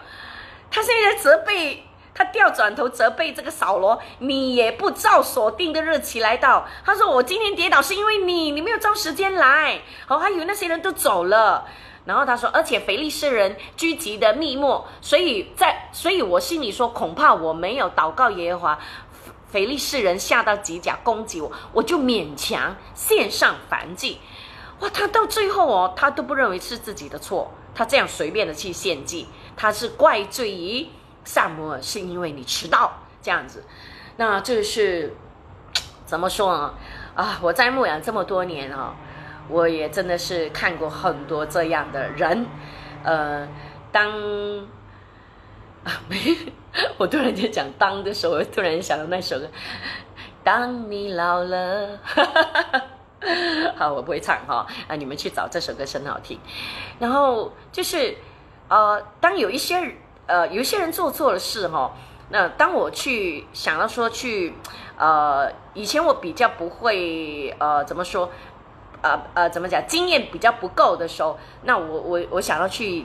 Speaker 2: 他现在责备他，调转头责备这个扫罗：“你也不照所定的日期来到。”他说：“我今天跌倒是因为你，你没有照时间来。”好，还以为那些人都走了。然后他说，而且腓力斯人聚集的密末，所以在，所以我心里说，恐怕我没有祷告耶和华，腓力斯人下到几甲攻击我，我就勉强献上燔祭。哇，他到最后哦，他都不认为是自己的错，他这样随便的去献祭，他是怪罪于萨摩尔，是因为你迟到这样子。那这是怎么说呢？啊，我在牧养这么多年啊。我也真的是看过很多这样的人，呃，当啊没，我突然间讲当的时候，我突然想到那首歌，当你老了，好，我不会唱哈，啊，你们去找这首歌，很好听。然后就是，呃，当有一些呃有一些人做错了事哈，那当我去想要说去，呃，以前我比较不会，呃，怎么说？呃呃，怎么讲？经验比较不够的时候，那我我我想要去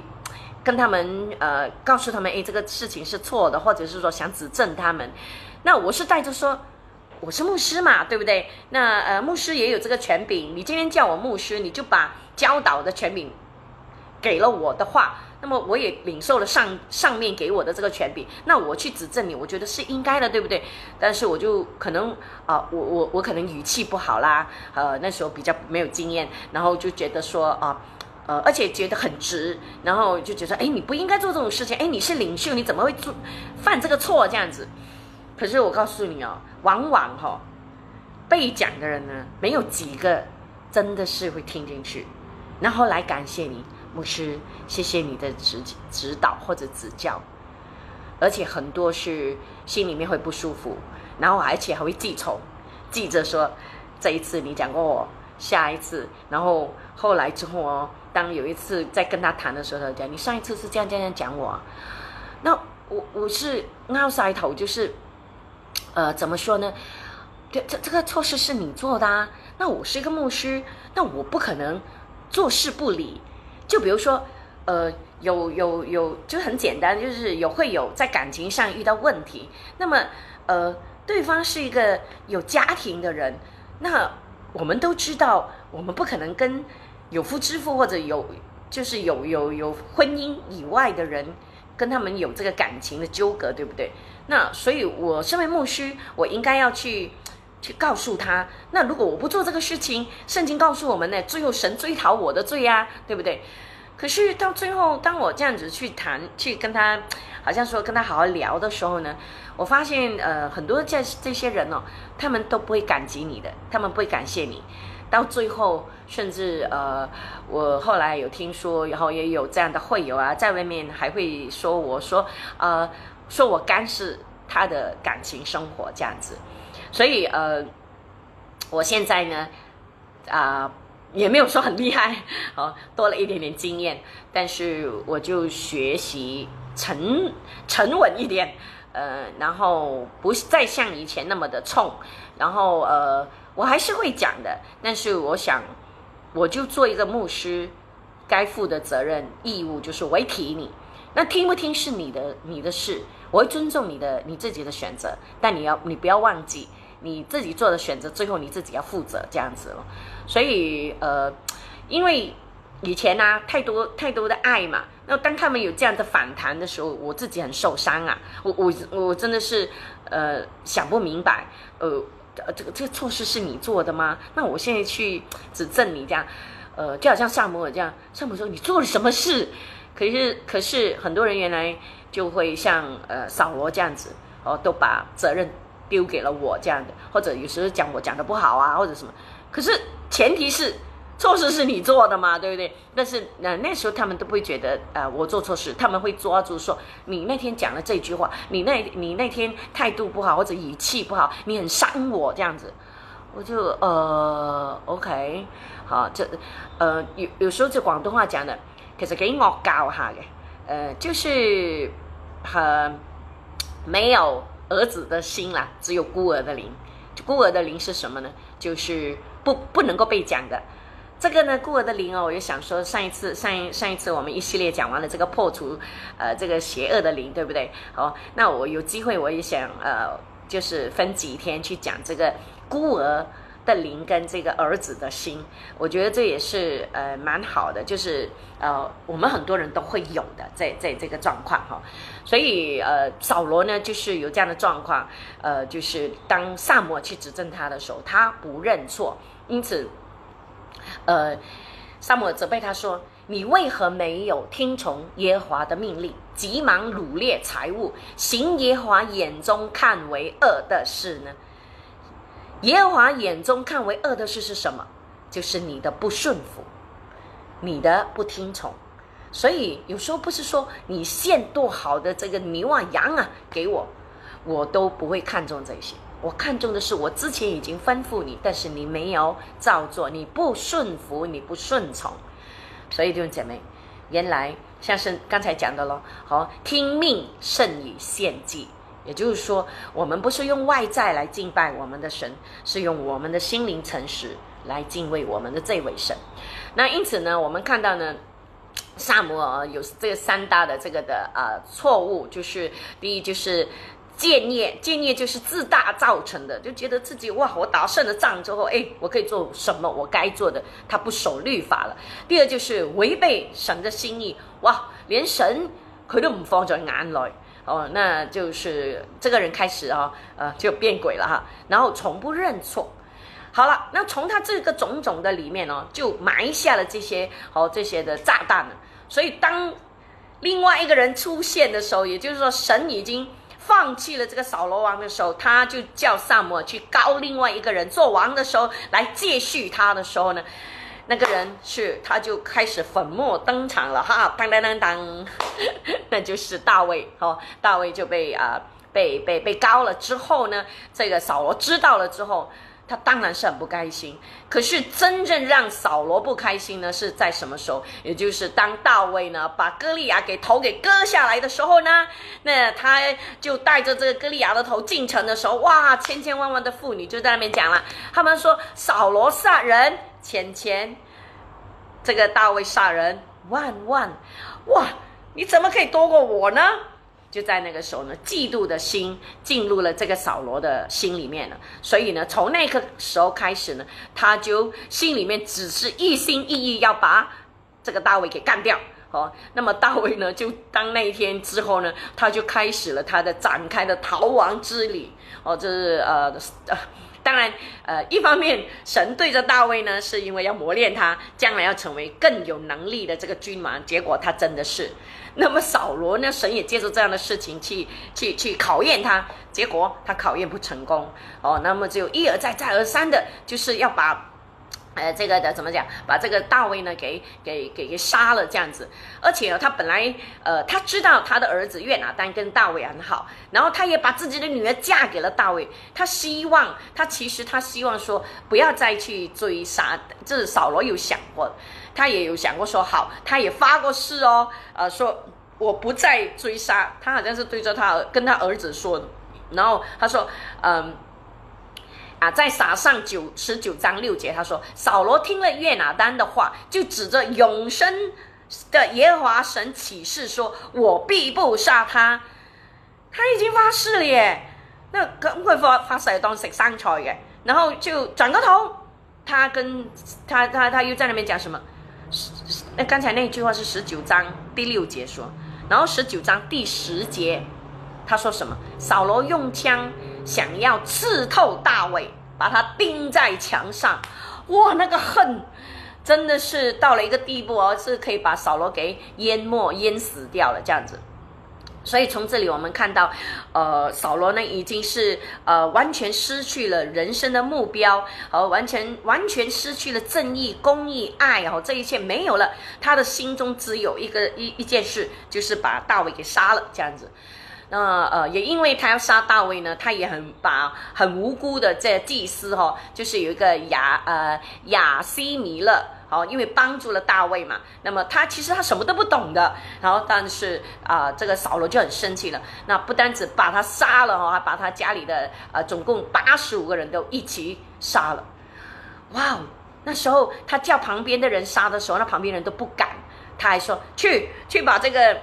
Speaker 2: 跟他们呃，告诉他们，哎，这个事情是错的，或者是说想指正他们。那我是带着说，我是牧师嘛，对不对？那呃，牧师也有这个权柄。你今天叫我牧师，你就把教导的权柄给了我的话，那么我也领受了上上面给我的这个权柄，那我去指正你，我觉得是应该的，对不对？但是我就可能啊，我我我可能语气不好啦，呃，那时候比较没有经验，然后就觉得说啊，呃，而且觉得很直，然后就觉得哎，你不应该做这种事情，哎，你是领袖，你怎么会做犯这个错这样子？可是我告诉你哦，往往哈被讲的人呢，没有几个真的是会听进去，然后来感谢你。牧师，谢谢你的指指导或者指教，而且很多是心里面会不舒服，然后而且还会记仇，记着说这一次你讲过我，下一次，然后后来之后哦，当有一次在跟他谈的时候，他讲你上一次是这样这样讲我，那我我是拗腮头，就是呃怎么说呢？这这这个错事是你做的啊，那我是一个牧师，那我不可能坐视不理。就比如说，呃，有有有，就很简单，就是有会有在感情上遇到问题，那么，呃，对方是一个有家庭的人，那我们都知道，我们不可能跟有夫之妇或者有就是有有有婚姻以外的人跟他们有这个感情的纠葛，对不对？那所以，我身为牧师，我应该要去去告诉他，那如果我不做这个事情，圣经告诉我们呢，最后神追讨我的罪呀，对不对？可是到最后，当我这样子去谈，去跟他，好像说跟他好好聊的时候呢，我发现呃很多这这些人哦，他们都不会感激你的，他们不会感谢你。到最后，甚至呃，我后来有听说，然后也有这样的会友啊，在外面还会说我说呃，说我干涉他的感情生活这样子。所以呃，我现在呢，啊。也没有说很厉害，哦，多了一点点经验，但是我就学习沉沉稳一点，呃，然后不再像以前那么的冲，然后呃，我还是会讲的，但是我想，我就做一个牧师，该负的责任义务就是我提你，那听不听是你的你的事，我会尊重你的你自己的选择，但你要你不要忘记。你自己做的选择，最后你自己要负责，这样子了。所以，呃，因为以前呢，太多太多的爱嘛，那当他们有这样的反弹的时候，我自己很受伤啊。我我我真的是，呃，想不明白，呃，这个这个错事是你做的吗？那我现在去指正你这样，呃，就好像萨摩尔这样，萨摩尔说你做了什么事？可是可是很多人原来就会像呃扫罗这样子，哦，都把责任。丢给了我这样的，或者有时候讲我讲的不好啊，或者什么，可是前提是错事是你做的嘛，对不对？但是那那时候他们都不会觉得呃我做错事，他们会抓住说你那天讲了这句话，你那你那天态度不好或者语气不好，你很伤我这样子，我就呃 OK 好这呃有有时候就广东话讲的其实给我教下嘅，呃就是很没有。儿子的心啦，只有孤儿的灵。孤儿的灵是什么呢？就是不不能够被讲的。这个呢，孤儿的灵哦，我就想说，上一次上一上一次我们一系列讲完了这个破除，呃，这个邪恶的灵，对不对？哦，那我有机会我也想呃，就是分几天去讲这个孤儿。的灵跟这个儿子的心，我觉得这也是呃蛮好的，就是呃我们很多人都会有的，在在这个状况哈，所以呃扫罗呢就是有这样的状况，呃就是当萨摩去指证他的时候，他不认错，因此呃萨摩责备他说：“你为何没有听从耶和华的命令，急忙掳掠财物，行耶和华眼中看为恶的事呢？”耶和华眼中看为恶的事是什么？就是你的不顺服，你的不听从。所以有时候不是说你献多好的这个牛啊羊啊给我，我都不会看重这些。我看重的是我之前已经吩咐你，但是你没有照做，你不顺服，你不顺从。所以弟兄姐妹，原来像是刚才讲的咯，好听命胜于献祭。也就是说，我们不是用外在来敬拜我们的神，是用我们的心灵诚实来敬畏我们的这位神。那因此呢，我们看到呢，萨摩尔有这个三大的这个的呃错误，就是第一就是建业，建业就是自大造成的，就觉得自己哇，我打胜了仗之后，哎，我可以做什么我该做的，他不守律法了。第二就是违背神的心意，哇，连神佢都唔放在眼内，哦，那就是这个人开始啊，呃，就变鬼了哈，然后从不认错。好了，那从他这个种种的里面呢，就埋下了这些哦这些的炸弹了。所以当另外一个人出现的时候，也就是说神已经。放弃了这个扫罗王的时候，他就叫萨摩去高另外一个人做王的时候来接续他的时候呢，那个人是他就开始粉墨登场了哈，当当当当，那就是大卫哦，大卫就被啊被被被高了之后呢，这个扫罗知道了之后。他当然是很不开心，可是真正让扫罗不开心呢，是在什么时候？也就是当大卫呢把歌利亚给头给割下来的时候呢，那他就带着这个歌利亚的头进城的时候，哇，千千万万的妇女就在那边讲了，他们说扫罗杀人千千，这个大卫杀人万万，哇，你怎么可以多过我呢？就在那个时候呢，嫉妒的心进入了这个扫罗的心里面了。所以呢，从那个时候开始呢，他就心里面只是一心一意要把这个大卫给干掉。哦，那么大卫呢，就当那一天之后呢，他就开始了他的展开的逃亡之旅。哦，这是呃呃。当然，呃，一方面神对着大卫呢，是因为要磨练他，将来要成为更有能力的这个君王。结果他真的是，那么扫罗呢，神也借助这样的事情去 去去考验他，结果他考验不成功。哦，那么就一而再再而三的，就是要把。呃，这个的怎么讲？把这个大卫呢给给给给杀了这样子，而且他本来呃他知道他的儿子约拿丹跟大卫很好，然后他也把自己的女儿嫁给了大卫。他希望他其实他希望说不要再去追杀，这是扫罗有想过，他也有想过说好，他也发过誓哦，呃说我不再追杀，他好像是对着他跟他儿子说，然后他说嗯。啊，再撒上九十九章六节，他说：“扫罗听了约拿丹的话，就指着永生的耶和华神起誓说：‘我必不杀他。’他已经发誓了耶。那咁佢发发誓当食生菜耶，然后就转个头，他跟他他他又在那边讲什么？那刚才那句话是十九章第六节说，然后十九章第十节他说什么？扫罗用枪。”想要刺透大卫，把他钉在墙上，哇，那个恨真的是到了一个地步哦，是可以把扫罗给淹没、淹死掉了这样子。所以从这里我们看到，呃，扫罗呢已经是呃完全失去了人生的目标，呃，完全完全失去了正义、公义、爱哦，这一切没有了，他的心中只有一个一一件事，就是把大卫给杀了这样子。那呃，也因为他要杀大卫呢，他也很把很无辜的这祭司哈，就是有一个亚呃亚西米勒，好，因为帮助了大卫嘛，那么他其实他什么都不懂的，然后但是啊，这个扫罗就很生气了，那不单只把他杀了哈，还把他家里的呃总共八十五个人都一起杀了，哇哦，那时候他叫旁边的人杀的时候，那旁边人都不敢，他还说去去把这个。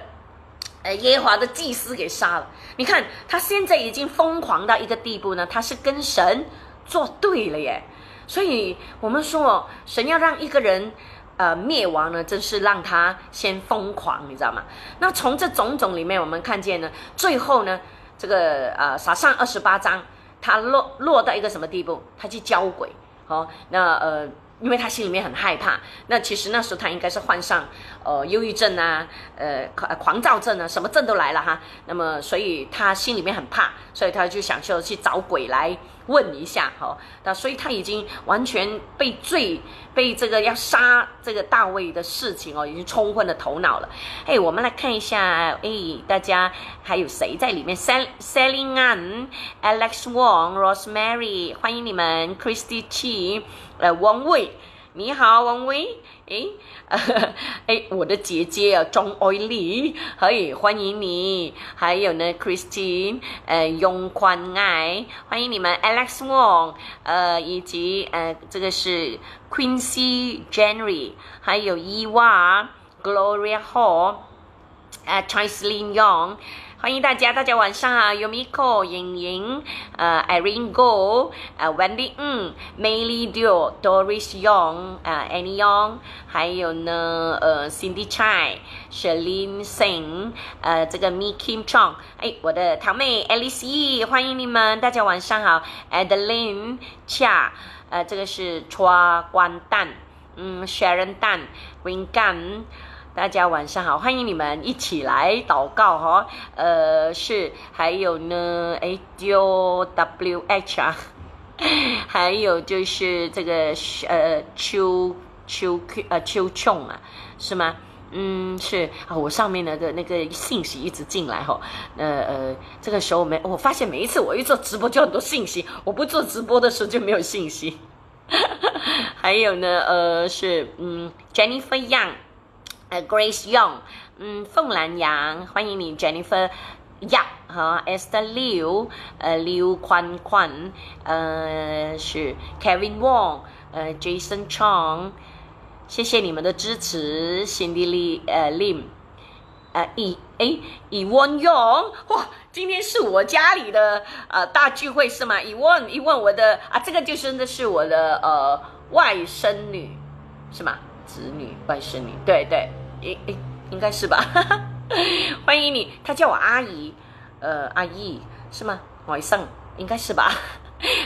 Speaker 2: 呃，耶和华的祭司给杀了。你看他现在已经疯狂到一个地步呢，他是跟神作对了耶。所以我们说，神要让一个人呃灭亡呢，真是让他先疯狂，你知道吗？那从这种种里面，我们看见呢，最后呢，这个呃撒上二十八章，他落落到一个什么地步？他去交鬼。好，那呃。因为他心里面很害怕，那其实那时候他应该是患上呃忧郁症啊，呃狂躁症啊，什么症都来了哈。那么所以他心里面很怕，所以他就想说去找鬼来问一下哈。那所以他已经完全被罪被这个要杀这个大卫的事情哦，已经冲昏了头脑了。哎，我们来看一下，哎，大家还有谁在里面？Sel Selin An、Alex Wong Rosemary，欢迎你们，Christy Chi。呃，王伟，你好，王伟，诶，哎，我的姐姐啊，钟爱丽，可以欢迎你，还有呢，Christine，呃，永宽爱，欢迎你们，Alex Wong，呃，以及呃，这个是 quincy jennery 还有伊娃，Gloria Hall。呃 c h i s e Lin Yong。欢迎大家，大家晚上好，Yumiko、莹莹、呃，Irene Go、呃，Wendy 嗯，Mayly Dio、Doris Young、呃，Annie Young，还有呢，呃，Cindy Chai、Shalin Singh，呃，这个 Mi Kim Chong，哎，我的堂妹 Alice Yi，欢迎你们，大家晚上好，Adeline Chia，呃，这个是 Chua Guan Dan，嗯，Sharon Dan、Wing Gan。大家晚上好，欢迎你们一起来祷告哈。呃，是还有呢，哎，Jo W H 啊，还有就是这个呃秋秋呃秋琼啊，是吗？嗯，是啊，我上面的的那个信息一直进来哈。呃呃，这个时候没，我发现每一次我一做直播就很多信息，我不做直播的时候就没有信息。还有呢，呃，是嗯，Jennifer Young。呃，Grace Young，嗯，凤兰阳，欢迎你，Jennifer Yang 哈，Esther Liu，呃，刘宽宽，呃，是 Kevin Wong，呃，Jason Chong，谢谢你们的支持，Cindy Lee，呃，Lim，呃，以哎，以温勇，哇，今天是我家里的呃大聚会是吗？以问一问我的啊，这个就真的是我的呃外甥女，是吗？子女外甥女，对对，应应应该是吧？欢迎你，他叫我阿姨，呃，阿姨是吗？外甥应该是吧？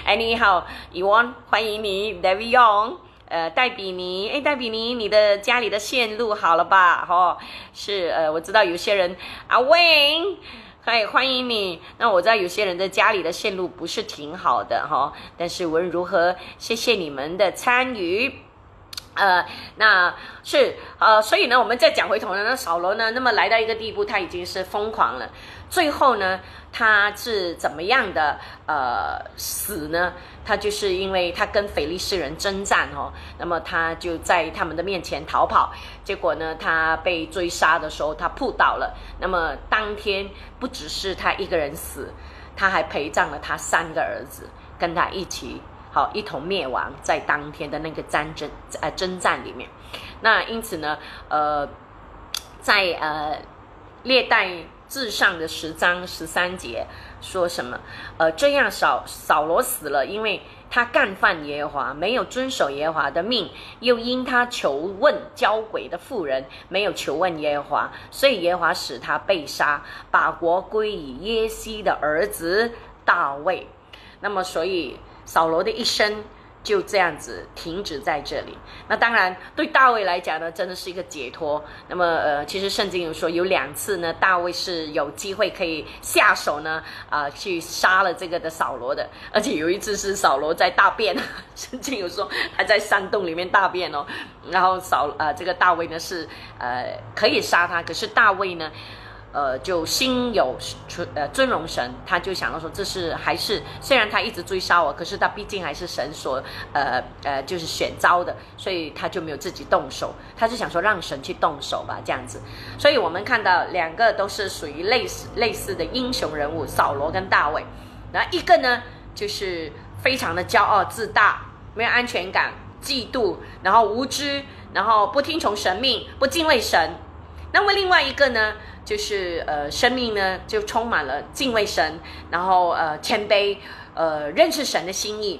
Speaker 2: 哎，你好，伊旺，欢迎你，David Young，呃，戴比尼，哎，戴比尼，你的家里的线路好了吧？哈，是，呃，我知道有些人，阿 Wayne，嗨，欢迎你。那我知道有些人的家里的线路不是挺好的哈，但是无论如何，谢谢你们的参与。呃，那是呃，所以呢，我们再讲回头呢，那扫罗呢，那么来到一个地步，他已经是疯狂了。最后呢，他是怎么样的呃死呢？他就是因为他跟腓力士人征战哦，那么他就在他们的面前逃跑，结果呢，他被追杀的时候，他扑倒了。那么当天不只是他一个人死，他还陪葬了他三个儿子，跟他一起。好，一同灭亡在当天的那个战争呃征战里面。那因此呢，呃，在呃列代至上的十章十三节说什么？呃，这样扫扫罗死了，因为他干犯耶和华，没有遵守耶和华的命，又因他求问交鬼的妇人，没有求问耶和华，所以耶和华使他被杀，把国归于耶西的儿子大卫。那么，所以。扫罗的一生就这样子停止在这里。那当然，对大卫来讲呢，真的是一个解脱。那么，呃，其实圣经有说有两次呢，大卫是有机会可以下手呢，啊，去杀了这个的扫罗的。而且有一次是扫罗在大便，圣经有说他在山洞里面大便哦。然后扫呃这个大卫呢是呃可以杀他，可是大卫呢。呃，就心有尊呃尊荣神，他就想到说，这是还是虽然他一直追杀我，可是他毕竟还是神所呃呃就是选召的，所以他就没有自己动手，他就想说让神去动手吧，这样子。所以我们看到两个都是属于类似类似的英雄人物，扫罗跟大卫。然后一个呢，就是非常的骄傲自大，没有安全感，嫉妒，然后无知，然后不听从神命，不敬畏神。那么另外一个呢？就是呃，生命呢就充满了敬畏神，然后呃谦卑，呃认识神的心意，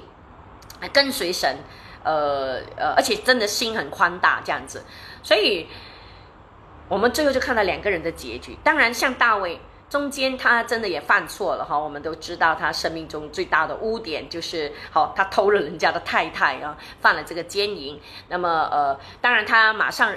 Speaker 2: 跟随神，呃呃，而且真的心很宽大这样子。所以，我们最后就看到两个人的结局。当然，像大卫，中间他真的也犯错了哈。我们都知道他生命中最大的污点就是，好他偷了人家的太太啊，犯了这个奸淫。那么呃，当然他马上。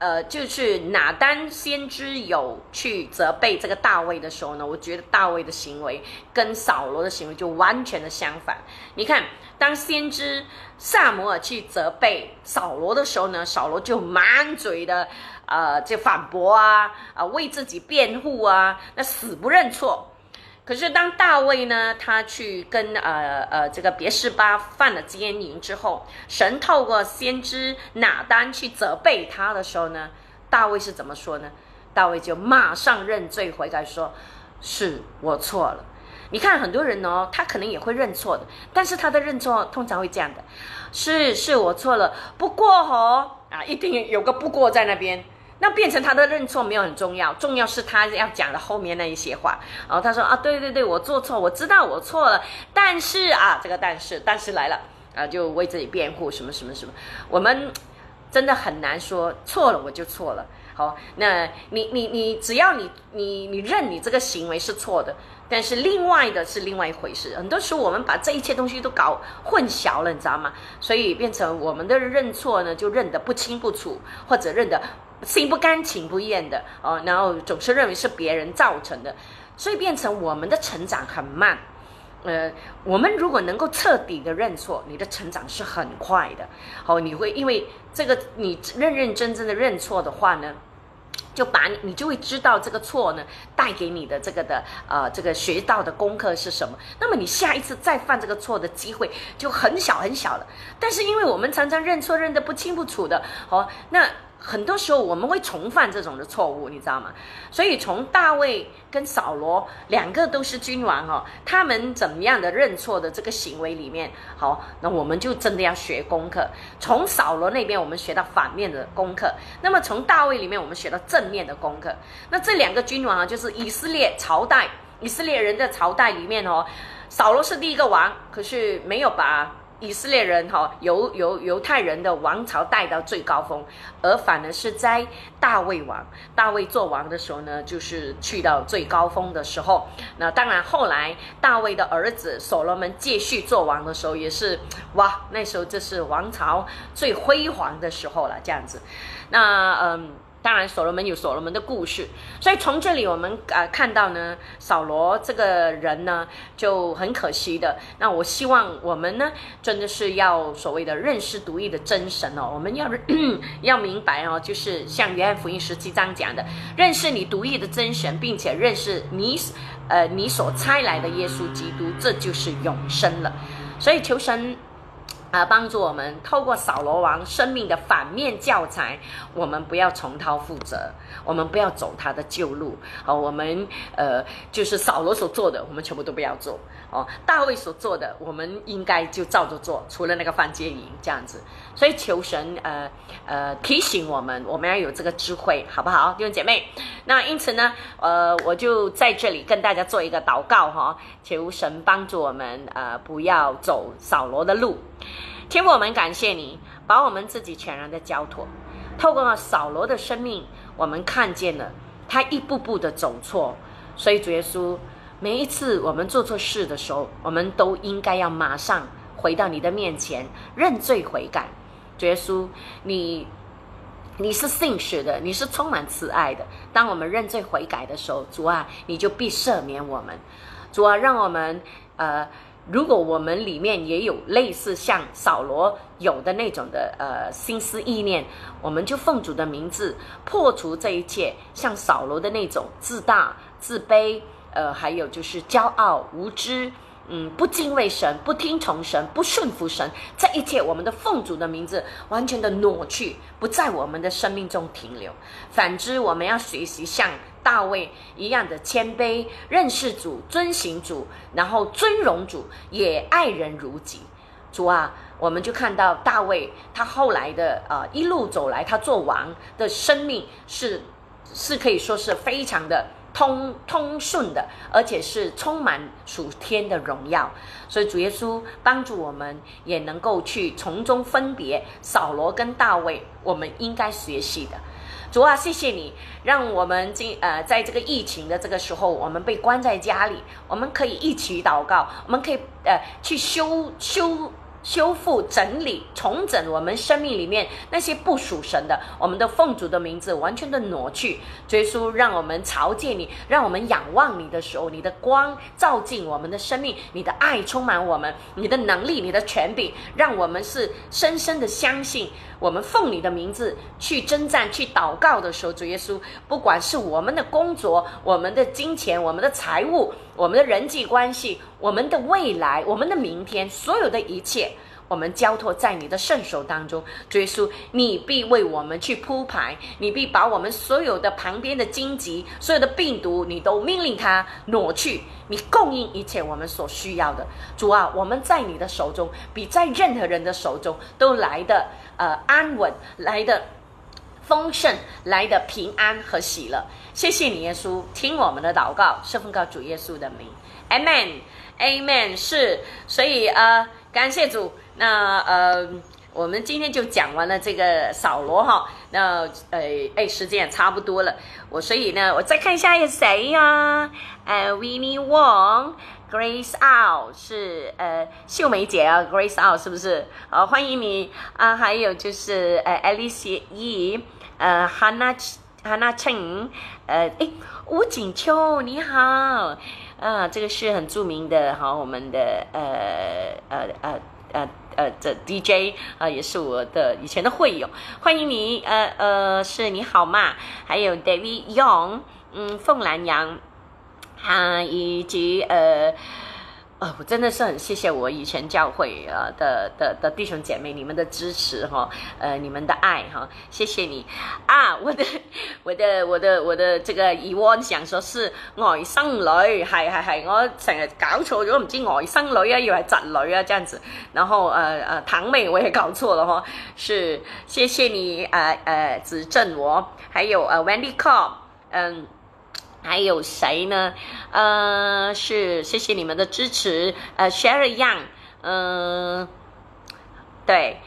Speaker 2: 呃，就是哪单先知有去责备这个大卫的时候呢？我觉得大卫的行为跟扫罗的行为就完全的相反。你看，当先知萨摩尔去责备扫罗的时候呢，扫罗就满嘴的呃就反驳啊，啊为自己辩护啊，那死不认错。可是当大卫呢，他去跟呃呃这个别是巴犯了奸淫之后，神透过先知拿单去责备他的时候呢，大卫是怎么说呢？大卫就马上认罪悔改，说是我错了。你看很多人哦，他可能也会认错的，但是他的认错通常会这样的，是是我错了，不过哦啊，一定有个不过在那边。那变成他的认错没有很重要，重要是他要讲的后面那一些话。然后他说啊，对对对，我做错，我知道我错了，但是啊，这个但是但是来了啊，就为自己辩护什么什么什么。我们真的很难说错了我就错了。好，那你你你只要你你你认你这个行为是错的，但是另外的是另外一回事。很多时候我们把这一切东西都搞混淆了，你知道吗？所以变成我们的认错呢，就认得不清不楚，或者认得心不甘情不愿的哦，然后总是认为是别人造成的，所以变成我们的成长很慢。呃，我们如果能够彻底的认错，你的成长是很快的。好，你会因为这个你认认真真的认错的话呢？就把你，就会知道这个错呢带给你的这个的呃这个学到的功课是什么。那么你下一次再犯这个错的机会就很小很小了。但是因为我们常常认错认得不清不楚的，哦，那。很多时候我们会重犯这种的错误，你知道吗？所以从大卫跟扫罗两个都是君王哦，他们怎么样的认错的这个行为里面，好，那我们就真的要学功课。从扫罗那边我们学到反面的功课，那么从大卫里面我们学到正面的功课。那这两个君王啊，就是以色列朝代，以色列人的朝代里面哦，扫罗是第一个王，可是没有把。以色列人哈犹犹犹太人的王朝带到最高峰，而反而是在大卫王大卫做王的时候呢，就是去到最高峰的时候。那当然后来大卫的儿子所罗门继续做王的时候，也是哇，那时候这是王朝最辉煌的时候了，这样子。那嗯。当然，所罗门有所罗门的故事，所以从这里我们呃看到呢，扫罗这个人呢就很可惜的。那我希望我们呢真的是要所谓的认识独一的真神哦，我们要 要明白哦，就是像约翰福音十七章讲的，认识你独一的真神，并且认识你呃你所差来的耶稣基督，这就是永生了。所以求神。啊，帮助我们透过扫罗王生命的反面教材，我们不要重蹈覆辙，我们不要走他的旧路。好，我们呃，就是扫罗所做的，我们全部都不要做。哦，大卫所做的，我们应该就照着做，除了那个犯奸淫这样子。所以求神呃呃提醒我们，我们要有这个智慧，好不好，弟兄姐妹？那因此呢，呃，我就在这里跟大家做一个祷告哈，求神帮助我们呃，不要走扫罗的路。天父，我们感谢你，把我们自己全然的交托。透过扫罗的生命，我们看见了他一步步的走错。所以主耶稣，每一次我们做错事的时候，我们都应该要马上回到你的面前认罪悔改。主耶稣，你你是信实的，你是充满慈爱的。当我们认罪悔改的时候，主啊，你就必赦免我们。主啊，让我们呃。如果我们里面也有类似像扫罗有的那种的呃心思意念，我们就奉主的名字破除这一切，像扫罗的那种自大、自卑，呃，还有就是骄傲、无知。嗯，不敬畏神，不听从神，不顺服神，这一切我们的奉主的名字完全的挪去，不在我们的生命中停留。反之，我们要学习像大卫一样的谦卑，认识主，遵行主，然后尊荣主，也爱人如己。主啊，我们就看到大卫他后来的啊一路走来，他做王的生命是是可以说是非常的。通通顺的，而且是充满属天的荣耀，所以主耶稣帮助我们，也能够去从中分别扫罗跟大卫，我们应该学习的。主啊，谢谢你，让我们今呃在这个疫情的这个时候，我们被关在家里，我们可以一起祷告，我们可以呃去修修。修复、整理、重整我们生命里面那些不属神的，我们的奉主的名字完全的挪去。耶稣，让我们朝见你，让我们仰望你的时候，你的光照进我们的生命，你的爱充满我们，你的能力、你的权柄，让我们是深深的相信。我们奉你的名字去征战、去祷告的时候，主耶稣，不管是我们的工作、我们的金钱、我们的财物、我们的人际关系、我们的未来、我们的明天，所有的一切，我们交托在你的圣手当中。主耶稣，你必为我们去铺排，你必把我们所有的旁边的荆棘、所有的病毒，你都命令它挪去。你供应一切我们所需要的，主啊，我们在你的手中，比在任何人的手中都来的呃安稳，来的丰盛，来的平安和喜乐。谢谢你，耶稣，听我们的祷告，是奉告主耶稣的名，Amen，Amen。是，所以呃，感谢主。那呃，我们今天就讲完了这个扫罗哈。那呃，哎，时间也差不多了，我所以呢，我再看一下有谁呀？呃，Winnie Wong，Grace Out 是呃秀梅姐啊，Grace Out 是不是？好，欢迎你啊！还有就是呃，Alice Yi，呃，Hannah Hannah Chen，呃，哎，吴锦秋你好，啊，这个是很著名的好，我们的呃呃呃。呃呃，这 DJ 啊，也是我的以前的会友，欢迎你，呃呃，是你好嘛？还有 David Young，嗯，凤兰阳，啊，以及呃。呃，我真的是很谢谢我以前教会啊的的的弟兄姐妹，你们的支持哈，呃，你们的爱哈，谢谢你啊！我的我的我的我的这个疑问想说是外甥女，係係係，我成日搞錯咗，唔知外甥女啊，以為侄女啊，这样子，然后呃呃堂妹我也搞错了哈，是谢谢你呃呃指正我，还有呃 Wendy Cobb，嗯。还有谁呢？呃，是谢谢你们的支持。呃，Sherry Young，嗯，对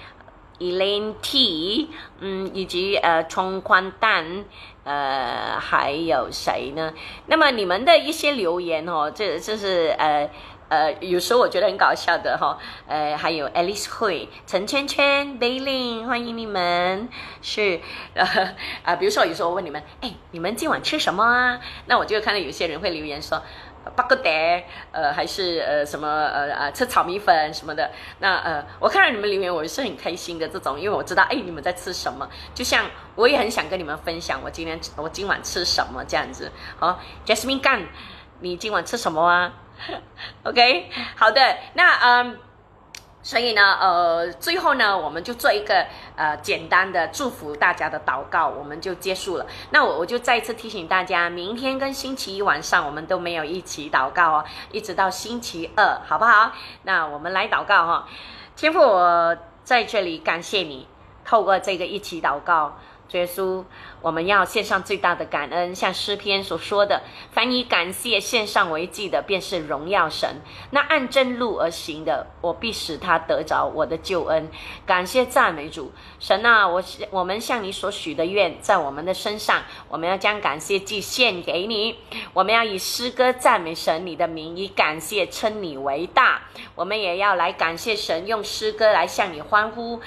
Speaker 2: ，Elaine T，嗯，以及呃，冲宽蛋，呃，还有谁呢？那么你们的一些留言哦，这这是呃。呃，有时候我觉得很搞笑的哈，呃，还有 Alice 会陈圈圈 b a i l i n 欢迎你们，是呃啊，比如说有时候我问你们，哎，你们今晚吃什么啊？那我就看到有些人会留言说，八个蛋，呃，还是呃什么呃啊吃炒米粉什么的。那呃，我看到你们留言，我是很开心的这种，因为我知道哎你们在吃什么，就像我也很想跟你们分享我今天我今晚吃什么这样子。好，Jasmine 干，你今晚吃什么啊 OK，好的，那嗯，所以呢，呃，最后呢，我们就做一个呃简单的祝福大家的祷告，我们就结束了。那我我就再一次提醒大家，明天跟星期一晚上我们都没有一起祷告哦，一直到星期二，好不好？那我们来祷告哈，天父，我在这里感谢你，透过这个一起祷告。耶稣，我们要献上最大的感恩，像诗篇所说的：“凡以感谢献上为祭的，便是荣耀神。那按真路而行的，我必使他得着我的救恩。”感谢赞美主，神啊，我我们向你所许的愿，在我们的身上，我们要将感谢祭献给你。我们要以诗歌赞美神你的名，以感谢称你为大。我们也要来感谢神，用诗歌来向你欢呼。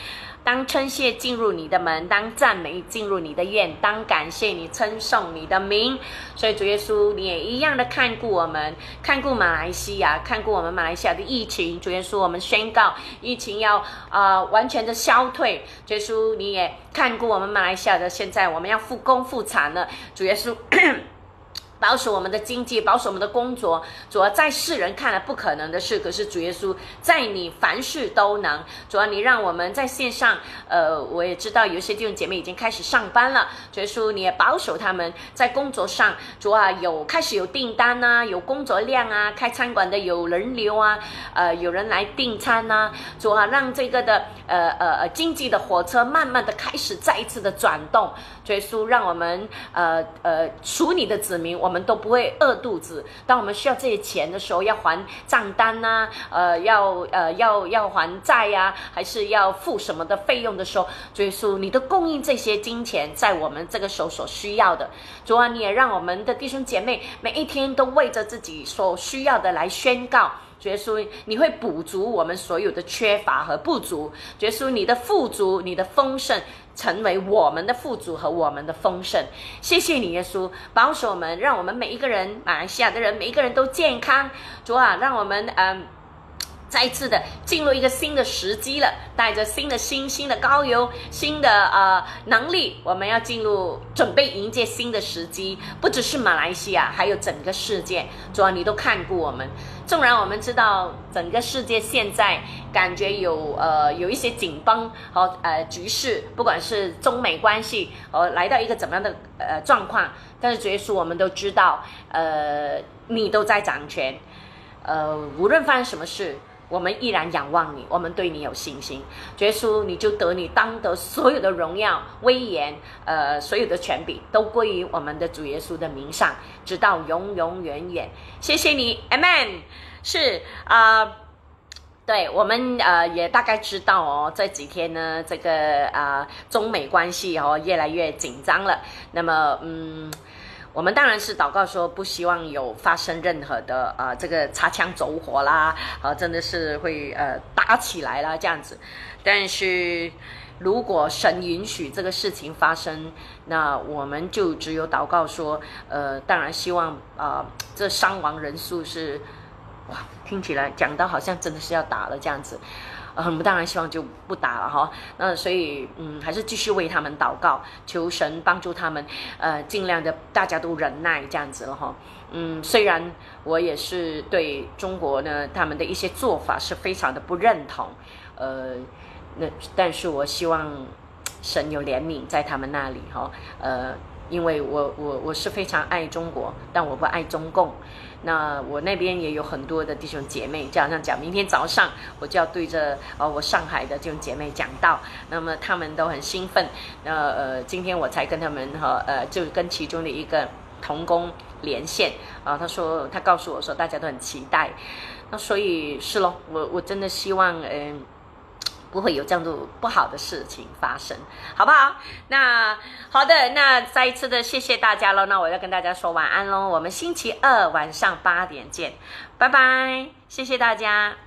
Speaker 2: 当称谢进入你的门，当赞美进入你的院，当感谢你称颂你的名。所以主耶稣，你也一样的看顾我们，看顾马来西亚，看顾我们马来西亚的疫情。主耶稣，我们宣告疫情要啊完全的消退。主耶稣，你也看顾我们马来西亚的，现在我们要复工复产了。主耶稣。保守我们的经济，保守我们的工作，主要在世人看来不可能的事，可是主耶稣在你凡事都能。主要你让我们在线上，呃，我也知道有些弟兄姐妹已经开始上班了。主耶稣你也保守他们在工作上，主啊有开始有订单啊，有工作量啊，开餐馆的有人流啊，呃，有人来订餐呐。主啊让这个的呃呃呃经济的火车慢慢的开始再一次的转动。主耶稣让我们呃呃属你的子民。我们都不会饿肚子。当我们需要这些钱的时候，要还账单呐，呃，要呃要要还债呀，还是要付什么的费用的时候，主耶稣，你都供应这些金钱在我们这个时候所需要的。主啊，你也让我们的弟兄姐妹每一天都为着自己所需要的来宣告。主耶稣，你会补足我们所有的缺乏和不足。主耶稣，你的富足，你的丰盛。成为我们的富足和我们的丰盛，谢谢你，耶稣保守我们，让我们每一个人，马来西亚的人，每一个人都健康。主啊，让我们嗯。再一次的进入一个新的时机了，带着新的心、新的高油、新的呃能力，我们要进入准备迎接新的时机。不只是马来西亚，还有整个世界，主要你都看顾我们。纵然我们知道整个世界现在感觉有呃有一些紧绷和呃局势，不管是中美关系呃来到一个怎么样的呃状况，但是主耶稣我们都知道，呃，你都在掌权，呃，无论发生什么事。我们依然仰望你，我们对你有信心。耶稣，你就得你当得所有的荣耀、威严，呃，所有的权柄都归于我们的主耶稣的名上，直到永永远远。谢谢你，Amen。是啊，对我们呃也大概知道哦，这几天呢，这个啊中美关系哦越来越紧张了。那么嗯。我们当然是祷告说，不希望有发生任何的呃这个擦枪走火啦，啊，真的是会呃打起来啦这样子。但是如果神允许这个事情发生，那我们就只有祷告说，呃，当然希望啊这伤亡人数是，哇，听起来讲到好像真的是要打了这样子。我们当然希望就不打了哈，那所以嗯，还是继续为他们祷告，求神帮助他们，呃，尽量的大家都忍耐这样子了哈。嗯，虽然我也是对中国呢他们的一些做法是非常的不认同，呃，那但是我希望神有怜悯在他们那里哈，呃，因为我我我是非常爱中国，但我不爱中共。那我那边也有很多的弟兄姐妹，就好像讲，明天早上我就要对着呃我上海的弟兄姐妹讲道，那么他们都很兴奋。那呃，今天我才跟他们哈呃，就跟其中的一个同工连线啊，他说他告诉我说大家都很期待。那所以是咯，我我真的希望嗯。不会有这样子不好的事情发生，好不好？那好的，那再一次的谢谢大家喽。那我要跟大家说晚安喽。我们星期二晚上八点见，拜拜，谢谢大家。